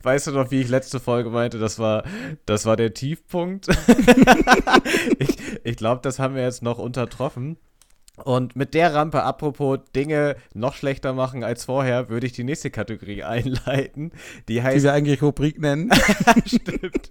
weißt du noch, wie ich letzte Folge meinte, das war, das war der Tiefpunkt? ich ich glaube, das haben wir jetzt noch untertroffen. Und mit der Rampe, apropos Dinge noch schlechter machen als vorher, würde ich die nächste Kategorie einleiten. Die heißt. Die wir eigentlich Rubrik nennen. Stimmt.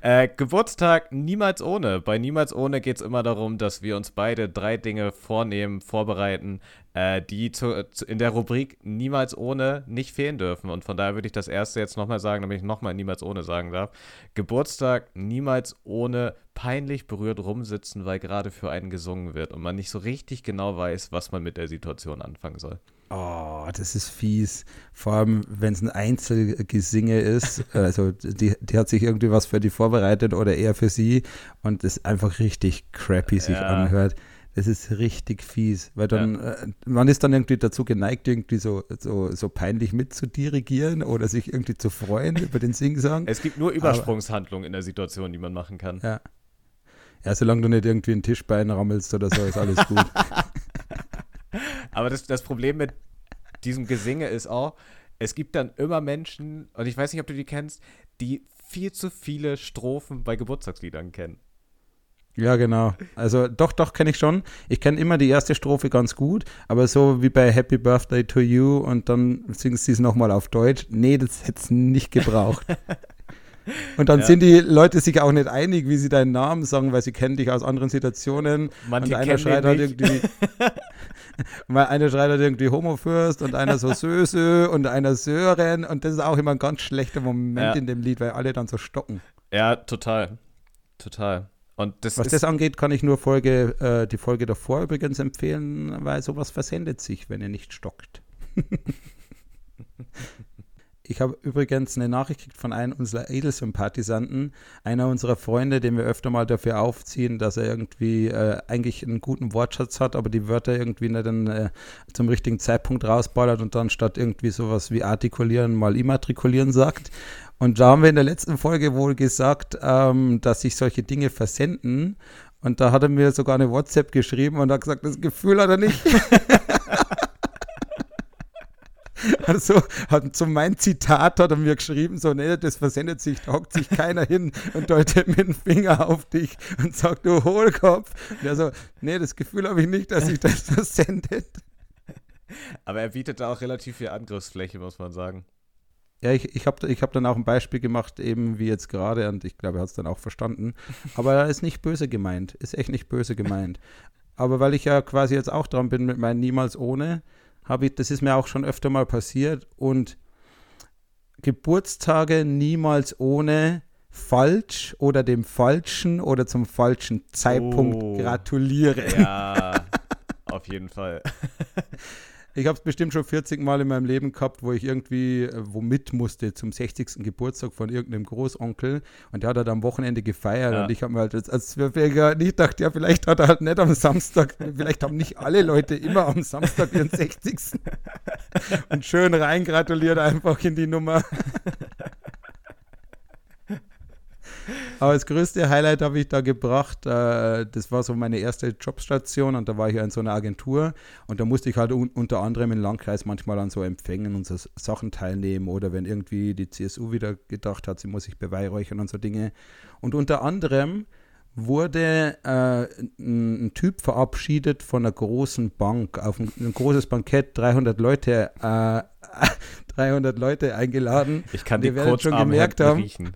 Äh, Geburtstag niemals ohne. Bei niemals ohne geht es immer darum, dass wir uns beide drei Dinge vornehmen, vorbereiten, äh, die zu, zu, in der Rubrik niemals ohne nicht fehlen dürfen. Und von daher würde ich das erste jetzt nochmal sagen, damit ich nochmal niemals ohne sagen darf. Geburtstag niemals ohne peinlich berührt rumsitzen, weil gerade für einen gesungen wird und man nicht so richtig genau weiß, was man mit der Situation anfangen soll. Oh, das ist fies. Vor allem, wenn es ein Einzelgesinge ist. Also, die, die hat sich irgendwie was für die vorbereitet oder eher für sie und das einfach richtig crappy sich ja. anhört. Das ist richtig fies, weil dann, ja. äh, man ist dann irgendwie dazu geneigt, irgendwie so, so, so peinlich mitzudirigieren oder sich irgendwie zu freuen über den Singsang. Es gibt nur Übersprungshandlungen in der Situation, die man machen kann. Ja. Ja, solange du nicht irgendwie ein Tischbein rammelst oder so, ist alles gut. Aber das, das Problem mit diesem Gesinge ist auch, es gibt dann immer Menschen, und ich weiß nicht, ob du die kennst, die viel zu viele Strophen bei Geburtstagsliedern kennen. Ja, genau. Also doch, doch, kenne ich schon. Ich kenne immer die erste Strophe ganz gut, aber so wie bei Happy Birthday to You und dann singst sie es nochmal auf Deutsch. Nee, das hätte es nicht gebraucht. Und dann ja. sind die Leute sich auch nicht einig, wie sie deinen Namen sagen, weil sie kennen dich aus anderen Situationen. Manche und einer schreit halt irgendwie. einer schreit halt irgendwie Homofürst und einer so Sösö und einer Sören. Und das ist auch immer ein ganz schlechter Moment ja. in dem Lied, weil alle dann so stocken. Ja, total. Total. Was das angeht, kann ich nur Folge, äh, die Folge davor übrigens empfehlen, weil sowas versendet sich, wenn ihr nicht stockt. Ich habe übrigens eine Nachricht gekriegt von einem unserer Edelsympathisanten, einer unserer Freunde, den wir öfter mal dafür aufziehen, dass er irgendwie äh, eigentlich einen guten Wortschatz hat, aber die Wörter irgendwie nicht dann, äh, zum richtigen Zeitpunkt rausballert und dann statt irgendwie sowas wie artikulieren mal immatrikulieren sagt. Und da haben wir in der letzten Folge wohl gesagt, ähm, dass sich solche Dinge versenden. Und da hat er mir sogar eine WhatsApp geschrieben und hat gesagt, das Gefühl hat er nicht. Also hat so mein Zitat hat er mir geschrieben, so, nee, das versendet sich, hockt sich keiner hin und deutet mit dem Finger auf dich und sagt, du Hohlkopf. Und er so, nee, das Gefühl habe ich nicht, dass sich das versendet. Aber er bietet da auch relativ viel Angriffsfläche, muss man sagen. Ja, ich, ich habe ich hab dann auch ein Beispiel gemacht, eben wie jetzt gerade, und ich glaube, er hat es dann auch verstanden. Aber er ist nicht böse gemeint, ist echt nicht böse gemeint. Aber weil ich ja quasi jetzt auch dran bin mit meinem Niemals ohne, habe ich, das ist mir auch schon öfter mal passiert und Geburtstage niemals ohne falsch oder dem falschen oder zum falschen Zeitpunkt Oh. gratuliere. Ja, auf jeden Fall. Ich habe es bestimmt schon 40 Mal in meinem Leben gehabt, wo ich irgendwie äh, wo mit musste zum 60. Geburtstag von irgendeinem Großonkel und der hat halt am Wochenende gefeiert Ja. und ich habe mir halt als, als nicht gedacht, ja, vielleicht hat er halt nicht am Samstag, vielleicht haben nicht alle Leute immer am Samstag ihren 60. und schön reingratuliert einfach in die Nummer. Aber das größte Highlight habe ich da gebracht. Äh, das war so meine erste Jobstation und da war ich ja in so einer Agentur und da musste ich halt un unter anderem im Landkreis manchmal an so Empfängen und so Sachen teilnehmen oder wenn irgendwie die CSU wieder gedacht hat, sie muss sich beweihräuchern und so Dinge. Und unter anderem wurde äh, ein, Typ verabschiedet von einer großen Bank auf ein, ein großes Bankett, 300 Leute, äh, 300 Leute eingeladen. Ich kann die werdet schon gemerkt haben, riechen.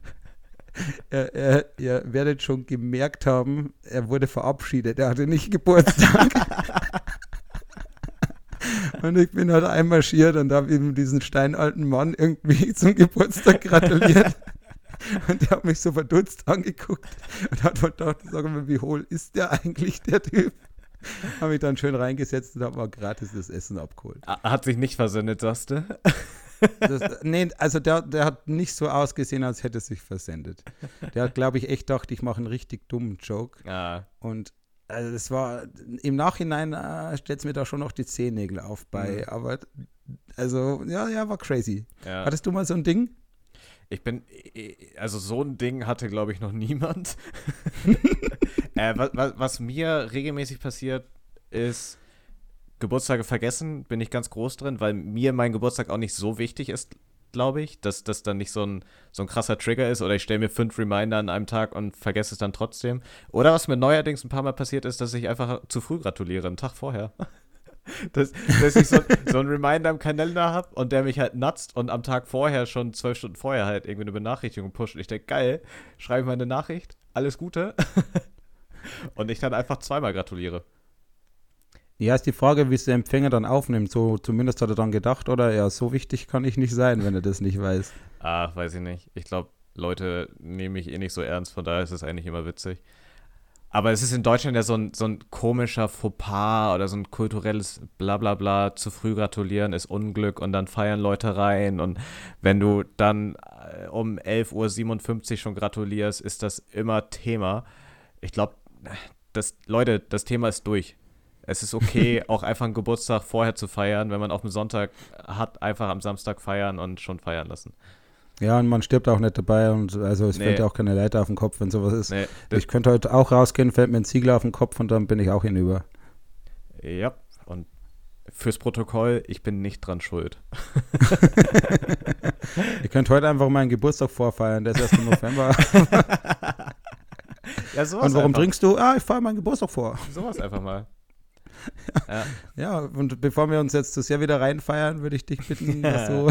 Ihr, ihr, ihr werdet schon gemerkt haben, er wurde verabschiedet. Er hatte nicht Geburtstag. und ich bin halt einmarschiert und habe ihm diesen steinalten Mann irgendwie zum Geburtstag gratuliert. Und der hat mich so verdutzt angeguckt und hat gedacht, sag mal, wie hohl ist der eigentlich, der Typ? Habe mich dann schön reingesetzt und habe mal gratis das Essen abgeholt. Hat sich nicht versendet, sagst du? Das, nee, also der, der hat nicht so ausgesehen, als hätte er sich versendet. Der hat, glaube ich, echt gedacht, ich mache einen richtig dummen Joke. Ah, Und also das war, im Nachhinein äh, stellt es mir da schon noch die Zehennägel auf bei. Mhm. Aber, also, ja, ja, war crazy. ja. Hattest du mal so ein Ding? Ich bin, also so ein Ding hatte, glaube ich, noch niemand. äh, was, was, was mir regelmäßig passiert, ist Geburtstage vergessen, bin ich ganz groß drin, weil mir mein Geburtstag auch nicht so wichtig ist, glaube ich, dass das dann nicht so ein, so ein krasser Trigger ist oder ich stelle mir fünf Reminder an einem Tag und vergesse es dann trotzdem. Oder was mir neuerdings ein paar Mal passiert ist, dass ich einfach zu früh gratuliere, einen Tag vorher. Dass, dass ich so, so einen Reminder im Kalender habe und der mich halt nutzt und am Tag vorher, schon zwölf Stunden vorher halt irgendwie eine Benachrichtigung pusht. Und ich denke, geil, schreibe ich mal eine Nachricht, alles Gute. und ich dann einfach zweimal gratuliere. Ja, ist die Frage, wie es der Empfänger dann aufnimmt. So, zumindest hat er dann gedacht, oder? Ja, so wichtig kann ich nicht sein, wenn er das nicht weiß. Ah, weiß ich nicht. Ich glaube, Leute nehmen mich eh nicht so ernst, von daher ist es eigentlich immer witzig. Aber es ist in Deutschland ja so ein, so ein komischer Fauxpas oder so ein kulturelles Blablabla. Zu früh gratulieren ist Unglück und dann feiern Leute rein. Und wenn du dann äh, um 11.57 Uhr schon gratulierst, ist das immer Thema. Ich glaube, das, Leute, das Thema ist durch. Es ist okay, auch einfach einen Geburtstag vorher zu feiern. Wenn man auf dem Sonntag hat, einfach am Samstag feiern und schon feiern lassen. Ja, und man stirbt auch nicht dabei und also es Nee. fällt ja auch keine Leiter auf den Kopf, wenn sowas ist. Nee, Ich könnte heute auch rausgehen, fällt mir ein Ziegel auf den Kopf und dann bin ich auch hinüber. Ja, und fürs Protokoll, ich bin nicht dran schuld. Ich könnte heute einfach meinen Geburtstag vorfeiern, der ist erst im November. Ja, sowas und warum einfach, trinkst du? Ah, ich feiere meinen Geburtstag vor. Sowas einfach mal. Ja, Ja, und bevor wir uns jetzt zu sehr wieder reinfeiern, würde ich dich bitten, dass du,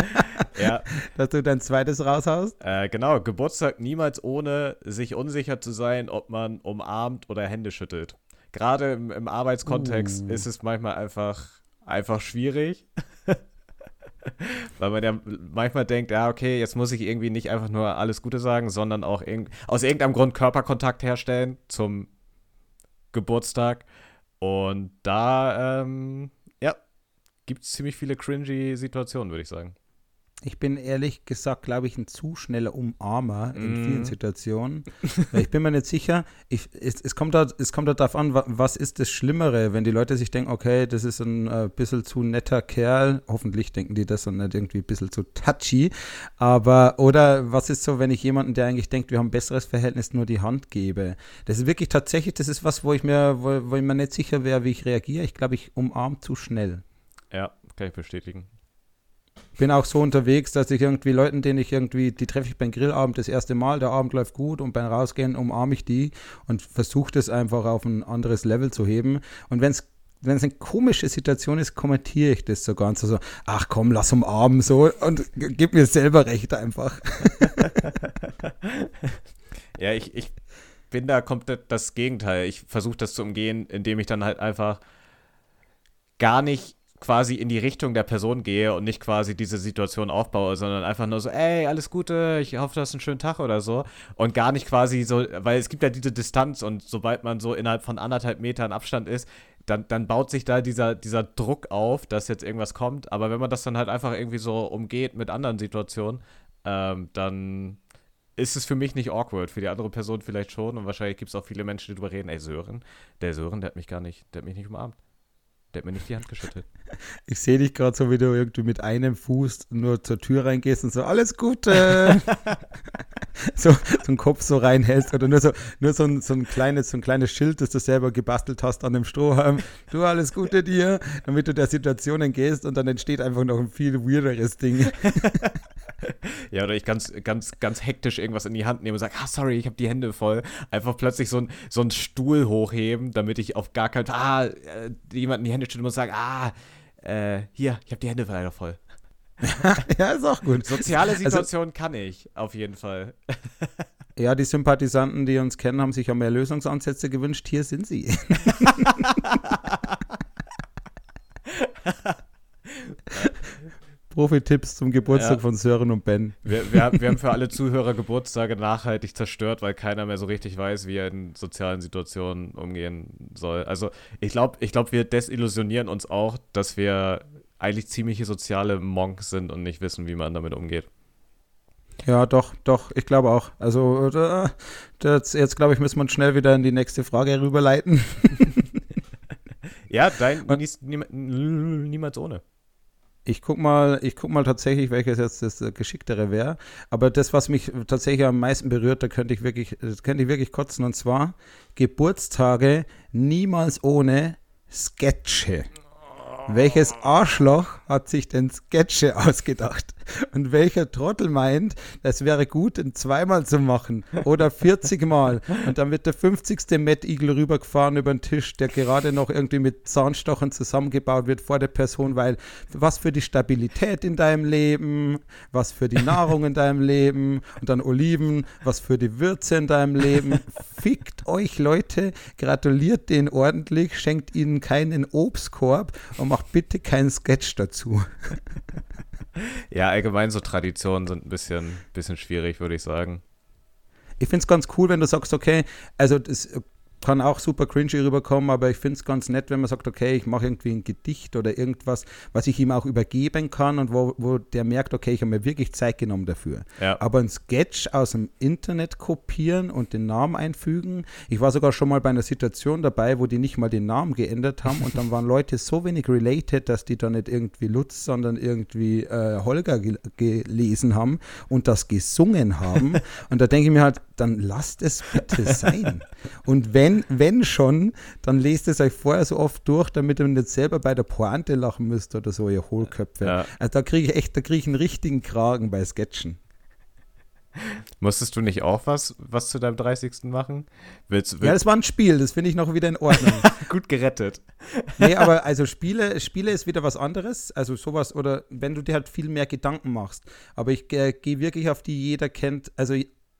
ja dass du dein zweites raushaust. äh, genau. Geburtstag niemals ohne sich unsicher zu sein, ob man umarmt oder Hände schüttelt. Gerade im, im Arbeitskontext Uh. ist es manchmal einfach, einfach schwierig. Weil man ja manchmal denkt, ja, okay, jetzt muss ich irgendwie nicht einfach nur alles Gute sagen, sondern auch irg aus irgendeinem Grund Körperkontakt herstellen zum Geburtstag. Und da, ähm, ja, gibt es ziemlich viele cringy Situationen, würde ich sagen. Ich bin ehrlich gesagt, glaube ich, ein zu schneller Umarmer in Mm. vielen Situationen. Ich bin mir nicht sicher. Ich, es, es, kommt halt, es kommt halt darauf an, wa- was ist das Schlimmere, wenn die Leute sich denken, okay, das ist ein äh, bisschen zu netter Kerl. Hoffentlich denken die das und nicht irgendwie ein bisschen zu touchy. Aber, oder was ist so, wenn ich jemanden, der eigentlich denkt, wir haben ein besseres Verhältnis, nur die Hand gebe? Das ist wirklich tatsächlich, das ist was, wo ich mir, wo, wo ich mir nicht sicher wäre, wie ich reagiere. Ich glaube, ich umarm zu schnell. Ja, kann ich bestätigen. Bin auch so unterwegs, dass ich irgendwie Leuten, denen ich irgendwie, die treffe ich beim Grillabend das erste Mal, der Abend läuft gut und beim Rausgehen umarme ich die und versuche das einfach auf ein anderes Level zu heben. Und wenn es wenn es eine komische Situation ist, kommentiere ich das so ganz so, ach komm, lass umarmen so und gib mir selber recht einfach. ja, ich, ich bin da komplett das Gegenteil. Ich versuche das zu umgehen, indem ich dann halt einfach gar nicht quasi in die Richtung der Person gehe und nicht quasi diese Situation aufbaue, sondern einfach nur so, ey, alles Gute, ich hoffe, du hast einen schönen Tag oder so. Und gar nicht quasi so, weil es gibt ja diese Distanz und sobald man so innerhalb von anderthalb Metern Abstand ist, dann, dann baut sich da dieser, dieser Druck auf, dass jetzt irgendwas kommt. Aber wenn man das dann halt einfach irgendwie so umgeht mit anderen Situationen, ähm, dann ist es für mich nicht awkward, für die andere Person vielleicht schon. Und wahrscheinlich gibt es auch viele Menschen, die darüber reden, ey, Sören, der Sören, der hat mich gar nicht, der hat mich nicht umarmt. Der hat mir nicht die Hand geschüttelt. Ich sehe dich gerade so, wie du irgendwie mit einem Fuß nur zur Tür reingehst und so, alles Gute. so, so einen Kopf so reinhältst oder nur so, nur so ein, so ein kleines, so ein kleines Schild, das du selber gebastelt hast an dem Strohhalm. Du, alles Gute dir, damit du der Situation entgehst und dann entsteht einfach noch ein viel weirderes Ding. ja, oder ich ganz, ganz, ganz hektisch irgendwas in die Hand nehme und sage, ah, sorry, ich habe die Hände voll. Einfach plötzlich so, ein, so einen Stuhl hochheben, damit ich auf gar keinen Fall, ah, äh, jemanden die Hände schütteln muss und sagen, ah, äh, hier, ich habe die Hände leider voll. ja, ist auch gut. Soziale also Situation also, kann ich, auf jeden Fall. ja, die Sympathisanten, die uns kennen, haben sich ja mehr Lösungsansätze gewünscht. Hier sind sie. Profi-Tipps zum Geburtstag ja. von Sören und Ben. Wir, wir, wir, haben für alle Zuhörer Geburtstage nachhaltig zerstört, weil keiner mehr so richtig weiß, wie er in sozialen Situationen umgehen soll. Also ich glaube, ich glaub, wir desillusionieren uns auch, dass wir eigentlich ziemliche soziale Monks sind und nicht wissen, wie man damit umgeht. Ja, doch, doch, ich glaube auch. Also äh, das, jetzt glaube ich, müssen wir schnell wieder in die nächste Frage rüberleiten. ja, dein niemals ohne. Ich guck mal, ich guck mal tatsächlich, welches jetzt das äh, geschicktere wäre. Aber das, was mich tatsächlich am meisten berührt, da könnte ich wirklich, das könnte ich wirklich kotzen. Und zwar Geburtstage niemals ohne Sketche. Welches Arschloch hat sich denn Sketche ausgedacht? Und welcher Trottel meint, es wäre gut, ihn zweimal zu machen oder 40 Mal. Und dann wird der 50. Matt Eagle rübergefahren über den Tisch, der gerade noch irgendwie mit Zahnstochern zusammengebaut wird vor der Person, weil was für die Stabilität in deinem Leben, was für die Nahrung in deinem Leben und dann Oliven, was für die Würze in deinem Leben. Fickt euch Leute, gratuliert denen ordentlich, schenkt ihnen keinen Obstkorb und macht bitte keinen Sketch dazu. Ja, allgemein so Traditionen sind ein bisschen, bisschen schwierig, würde ich sagen. Ich finde es ganz cool, wenn du sagst, okay, also das kann auch super cringy rüberkommen, aber ich finde es ganz nett, wenn man sagt, okay, ich mache irgendwie ein Gedicht oder irgendwas, was ich ihm auch übergeben kann und wo, wo der merkt, okay, ich habe mir wirklich Zeit genommen dafür. Ja. Aber ein Sketch aus dem Internet kopieren und den Namen einfügen, ich war sogar schon mal bei einer Situation dabei, wo die nicht mal den Namen geändert haben und dann waren Leute so wenig related, dass die da nicht irgendwie Lutz, sondern irgendwie äh, Holger ge gelesen haben und das gesungen haben. und da denke ich mir halt, dann lasst es bitte sein. Und wenn, wenn schon, dann lest es euch vorher so oft durch, damit ihr nicht selber bei der Pointe lachen müsst oder so, ihr Hohlköpfe. Ja. Also da kriege ich echt, da kriege ich einen richtigen Kragen bei Sketchen. Musstest du nicht auch was, was zu deinem 30. machen? Willst, willst ja, das war ein Spiel, das finde ich noch wieder in Ordnung. Gut gerettet. Nee, aber also Spiele, Spiele ist wieder was anderes. Also sowas, oder wenn du dir halt viel mehr Gedanken machst. Aber ich äh, gehe wirklich auf die jeder kennt, also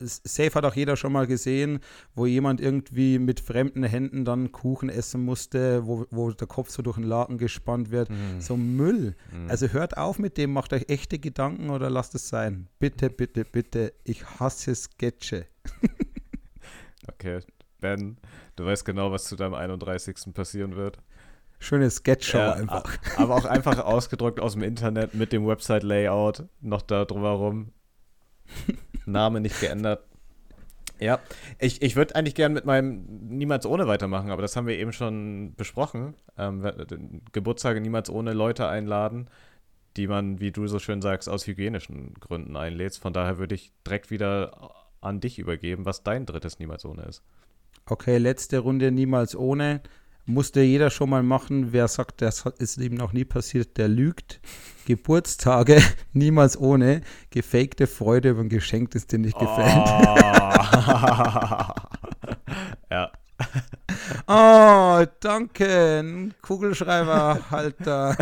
safe hat auch jeder schon mal gesehen, wo jemand irgendwie mit fremden Händen dann Kuchen essen musste, wo, wo der Kopf so durch den Laken gespannt wird. Mm. So Müll. Mm. Also hört auf mit dem, macht euch echte Gedanken oder lasst es sein. Bitte, bitte, bitte. Ich hasse Sketche. okay, Ben, du weißt genau, was zu deinem 31. passieren wird. Schöne Sketchshow ja, einfach. Aber auch einfach ausgedrückt aus dem Internet mit dem Website-Layout noch da drumherum. Name nicht geändert. Ja, ich, ich würde eigentlich gern mit meinem Niemals ohne weitermachen, aber das haben wir eben schon besprochen. Ähm, Geburtstage niemals ohne Leute einladen, die man, wie du so schön sagst, aus hygienischen Gründen einlädst. Von daher würde ich direkt wieder an dich übergeben, was dein drittes Niemals ohne ist. Okay, letzte Runde Niemals ohne musste jeder schon mal machen. Wer sagt, das ist ihm noch nie passiert, der lügt. Geburtstage niemals ohne. Gefakte Freude über ein Geschenk, das dir nicht gefällt. Oh. ja. Oh, danke. Ein Kugelschreiberhalter.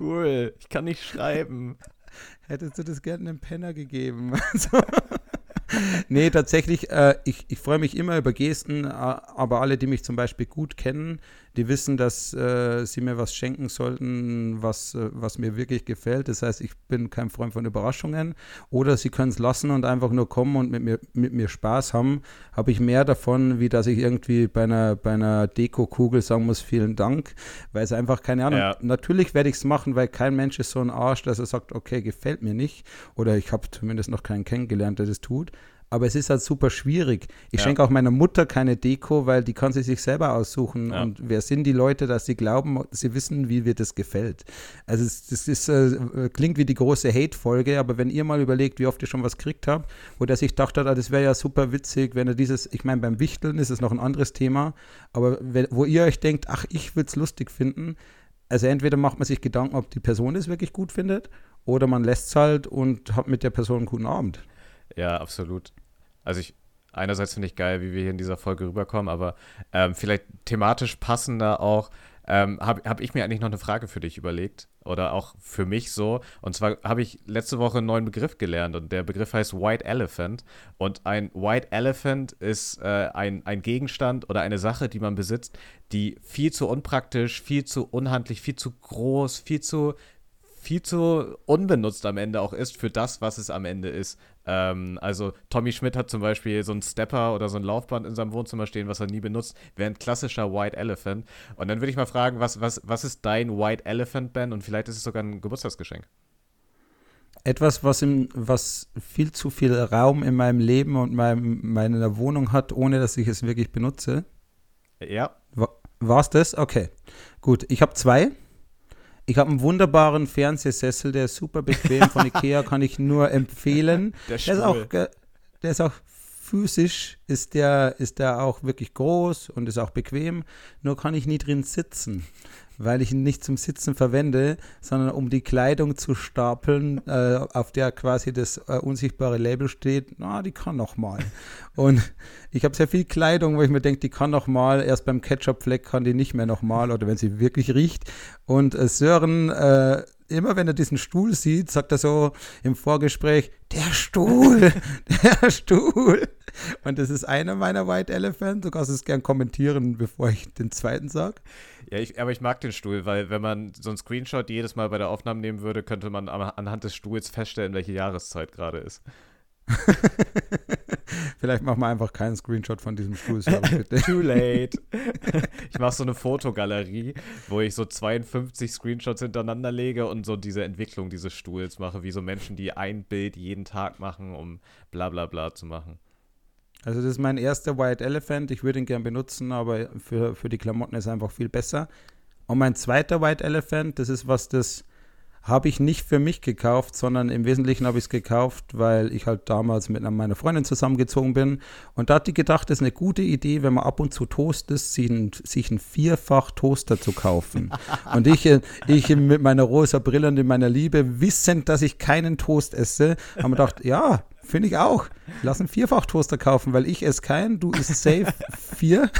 cool. Ich kann nicht schreiben. Hättest du das gerne einem Penner gegeben? so. Nee, tatsächlich, äh, ich, ich freue mich immer über Gesten, aber alle, die mich zum Beispiel gut kennen, die wissen, dass äh, sie mir was schenken sollten, was, äh, was mir wirklich gefällt. Das heißt, ich bin kein Freund von Überraschungen. Oder sie können es lassen und einfach nur kommen und mit mir, mit mir Spaß haben. Habe ich mehr davon, wie dass ich irgendwie bei einer, bei einer Deko-Kugel sagen muss, vielen Dank, weil es einfach keine Ahnung. Ja. Natürlich werde ich es machen, weil kein Mensch ist so ein Arsch, dass er sagt, okay, gefällt mir nicht. Oder ich habe zumindest noch keinen kennengelernt, der das tut aber es ist halt super schwierig. Ich ja. schenke auch meiner Mutter keine Deko, weil die kann sie sich selber aussuchen. Ja. Und wer sind die Leute, dass sie glauben, sie wissen, wie mir das gefällt? Also es, das ist, äh, klingt wie die große Hate-Folge, aber wenn ihr mal überlegt, wie oft ihr schon was gekriegt habt, wo der sich dachte, ah, das wäre ja super witzig, wenn er dieses, ich meine, beim Wichteln ist es noch ein anderes Thema, aber wenn, wo ihr euch denkt, ach, ich würde es lustig finden, also entweder macht man sich Gedanken, ob die Person es wirklich gut findet, oder man lässt es halt und hat mit der Person einen guten Abend. Ja, absolut. Also ich, einerseits finde ich geil, wie wir hier in dieser Folge rüberkommen, aber ähm, vielleicht thematisch passender auch, ähm, habe hab ich mir eigentlich noch eine Frage für dich überlegt oder auch für mich so. Und zwar habe ich letzte Woche einen neuen Begriff gelernt und der Begriff heißt White Elephant. Und ein White Elephant ist äh, ein, ein Gegenstand oder eine Sache, die man besitzt, die viel zu unpraktisch, viel zu unhandlich, viel zu groß, viel zu viel zu unbenutzt am Ende auch ist für das, was es am Ende ist. Ähm, also Tommy Schmidt hat zum Beispiel so einen Stepper oder so ein Laufband in seinem Wohnzimmer stehen, was er nie benutzt, wäre ein klassischer White Elephant. Und dann würde ich mal fragen, was, was, was ist dein White Elephant, Ben? Und vielleicht ist es sogar ein Geburtstagsgeschenk. Etwas, was, im, was viel zu viel Raum in meinem Leben und meinem, meiner Wohnung hat, ohne dass ich es wirklich benutze. Ja. War es das? Okay. Gut. Ich habe zwei. Ich habe einen wunderbaren Fernsehsessel, der ist super bequem. Von Ikea, kann ich nur empfehlen. Der, der ist auch, der ist auch physisch ist der, ist der auch wirklich groß und ist auch bequem, nur kann ich nie drin sitzen weil ich ihn nicht zum Sitzen verwende, sondern um die Kleidung zu stapeln, äh, auf der quasi das äh, unsichtbare Label steht, na, die kann noch mal. Und ich habe sehr viel Kleidung, wo ich mir denke, die kann noch mal, erst beim Ketchup-Fleck kann die nicht mehr noch mal oder wenn sie wirklich riecht. Und äh, Sören äh, immer wenn er diesen Stuhl sieht, sagt er so im Vorgespräch, der Stuhl, der Stuhl. Und das ist einer meiner White Elephant. Du kannst es gern kommentieren, bevor ich den zweiten sage. Ja, ich, aber ich mag den Stuhl, weil wenn man so einen Screenshot jedes Mal bei der Aufnahme nehmen würde, könnte man anhand des Stuhls feststellen, welche Jahreszeit gerade ist. Vielleicht machen wir einfach keinen Screenshot von diesem Stuhl. Too late. ich mache so eine Fotogalerie, wo ich so 52 Screenshots hintereinander lege und so diese Entwicklung dieses Stuhls mache, wie so Menschen, die ein Bild jeden Tag machen, um bla bla bla zu machen. Also das ist mein erster White Elephant. Ich würde ihn gern benutzen, aber für, für die Klamotten ist er einfach viel besser. Und mein zweiter White Elephant, das ist was, das habe ich nicht für mich gekauft, sondern im Wesentlichen habe ich es gekauft, weil ich halt damals mit meiner Freundin zusammengezogen bin. Und da hat die gedacht, das ist eine gute Idee, wenn man ab und zu toastet, sich einen, sich einen Vierfach-Toaster zu kaufen. und ich, äh, ich mit meiner rosa Brille und in meiner Liebe, wissend, dass ich keinen Toast esse, haben wir gedacht, ja, Finde ich auch. Lass einen Vierfach-Toaster kaufen, weil ich esse keinen, du isst safe vier.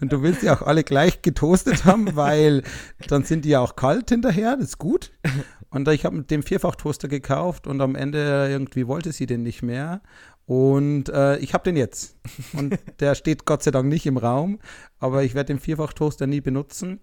Und du willst ja auch alle gleich getoastet haben, weil dann sind die ja auch kalt hinterher, das ist gut. Und ich habe den Vierfach-Toaster gekauft und am Ende irgendwie wollte sie den nicht mehr. Und äh, ich habe den jetzt. Und der steht Gott sei Dank nicht im Raum, aber ich werde den Vierfach-Toaster nie benutzen.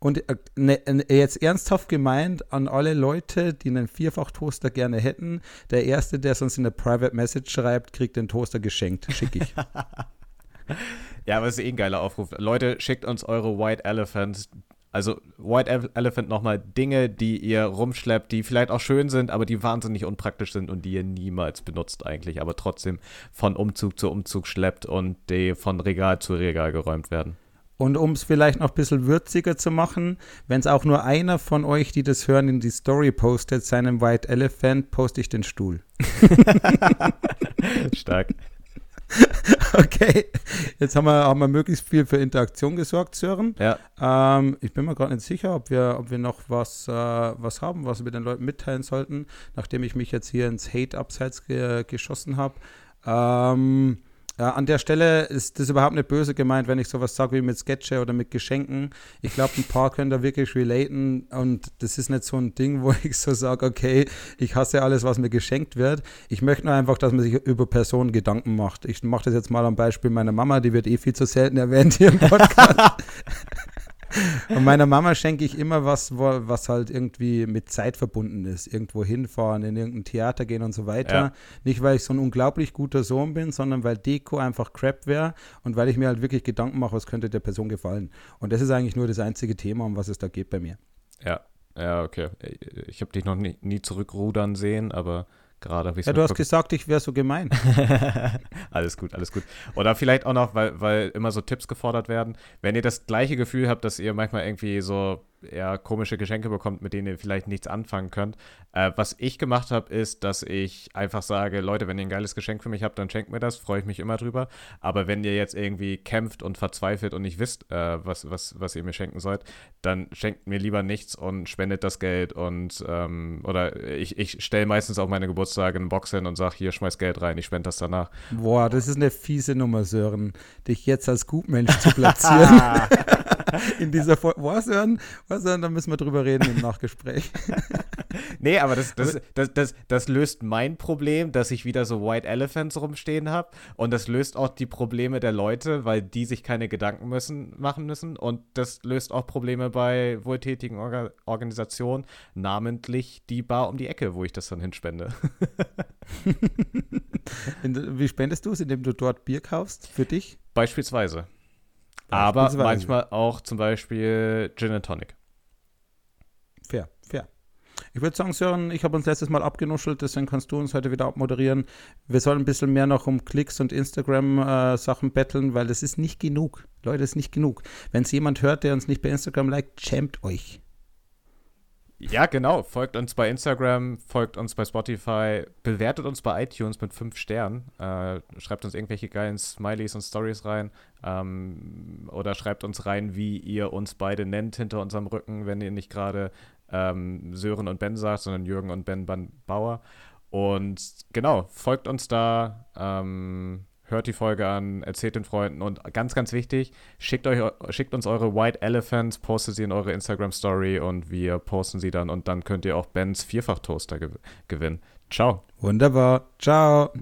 Und äh, ne, jetzt ernsthaft gemeint an alle Leute, die einen Vierfach-Toaster gerne hätten, der Erste, der sonst in eine Private Message schreibt, kriegt den Toaster geschenkt. Schick ich. ja, aber es ist eh ein geiler Aufruf. Leute, schickt uns eure White Elephants. Also White Elephant nochmal Dinge, die ihr rumschleppt, die vielleicht auch schön sind, aber die wahnsinnig unpraktisch sind und die ihr niemals benutzt eigentlich, aber trotzdem von Umzug zu Umzug schleppt und die von Regal zu Regal geräumt werden. Und um es vielleicht noch ein bisschen würziger zu machen, wenn es auch nur einer von euch, die das hören, in die Story postet, seinem White Elephant, poste ich den Stuhl. Stark. Okay, jetzt haben wir, haben wir möglichst viel für Interaktion gesorgt, Sören. Ja. Ähm, ich bin mir gerade nicht sicher, ob wir, ob wir noch was, äh, was haben, was wir den Leuten mitteilen sollten, nachdem ich mich jetzt hier ins Hate-Abseits ge geschossen habe. Ähm, Ja, an der Stelle ist das überhaupt nicht böse gemeint, wenn ich sowas sage wie mit Sketche oder mit Geschenken. Ich glaube, ein paar können da wirklich relaten und das ist nicht so ein Ding, wo ich so sage, okay, ich hasse alles, was mir geschenkt wird. Ich möchte nur einfach, dass man sich über Personen Gedanken macht. Ich mache das jetzt mal am Beispiel meiner Mama, die wird eh viel zu selten erwähnt hier im Podcast. Und meiner Mama schenke ich immer was, was halt irgendwie mit Zeit verbunden ist. Irgendwo hinfahren, in irgendein Theater gehen und so weiter. Ja. Nicht, weil ich so ein unglaublich guter Sohn bin, sondern weil Deko einfach Crap wäre und weil ich mir halt wirklich Gedanken mache, was könnte der Person gefallen. Und das ist eigentlich nur das einzige Thema, um was es da geht bei mir. Ja, ja, okay. Ich habe dich noch nie, nie zurückrudern sehen, aber gerade. Ja, du hast gesagt, ich wäre so gemein. alles gut, alles gut. Oder vielleicht auch noch, weil, weil immer so Tipps gefordert werden. Wenn ihr das gleiche Gefühl habt, dass ihr manchmal irgendwie so eher komische Geschenke bekommt, mit denen ihr vielleicht nichts anfangen könnt. Äh, was ich gemacht habe, ist, dass ich einfach sage, Leute, wenn ihr ein geiles Geschenk für mich habt, dann schenkt mir das, freue ich mich immer drüber. Aber wenn ihr jetzt irgendwie kämpft und verzweifelt und nicht wisst, äh, was, was, was ihr mir schenken sollt, dann schenkt mir lieber nichts und spendet das Geld und ähm, oder ich, ich stelle meistens auf meine Geburtstage eine Box hin und sage, hier schmeiß Geld rein, ich spende das danach. Boah, das ist eine fiese Nummer, Sören, dich jetzt als Gutmensch zu platzieren. in dieser Folge. Was hören? Was hören? Da müssen wir drüber reden im Nachgespräch. nee, aber das, das, das, das, das löst mein Problem, dass ich wieder so White Elephants rumstehen habe. Und das löst auch die Probleme der Leute, weil die sich keine Gedanken müssen, machen müssen. Und das löst auch Probleme bei wohltätigen Orga Organisationen, namentlich die Bar um die Ecke, wo ich das dann hinspende. Wie spendest du es, indem du dort Bier kaufst für dich? Beispielsweise. Aber manchmal auch zum Beispiel Gin and Tonic. Ich würde sagen, Sören, ich habe uns letztes Mal abgenuschelt, deswegen kannst du uns heute wieder abmoderieren. Wir sollen ein bisschen mehr noch um Klicks und Instagram-Sachen äh, betteln, weil das ist nicht genug. Leute, das ist nicht genug. Wenn es jemand hört, der uns nicht bei Instagram liked, schämt euch. Ja, genau. Folgt uns bei Instagram, folgt uns bei Spotify, bewertet uns bei iTunes mit fünf Sternen. Äh, schreibt uns irgendwelche geilen Smileys und Stories rein. Ähm, oder schreibt uns rein, wie ihr uns beide nennt hinter unserem Rücken, wenn ihr nicht gerade ähm, Sören und Ben sagt, sondern Jürgen und Ben Bauer. Und genau, folgt uns da. Ähm, hört die Folge an, erzählt den Freunden und ganz, ganz wichtig, schickt, euch, schickt uns eure White Elephants, postet sie in eure Instagram-Story und wir posten sie dann und dann könnt ihr auch Bens Vierfach-Toaster gew gewinnen. Ciao. Wunderbar. Ciao.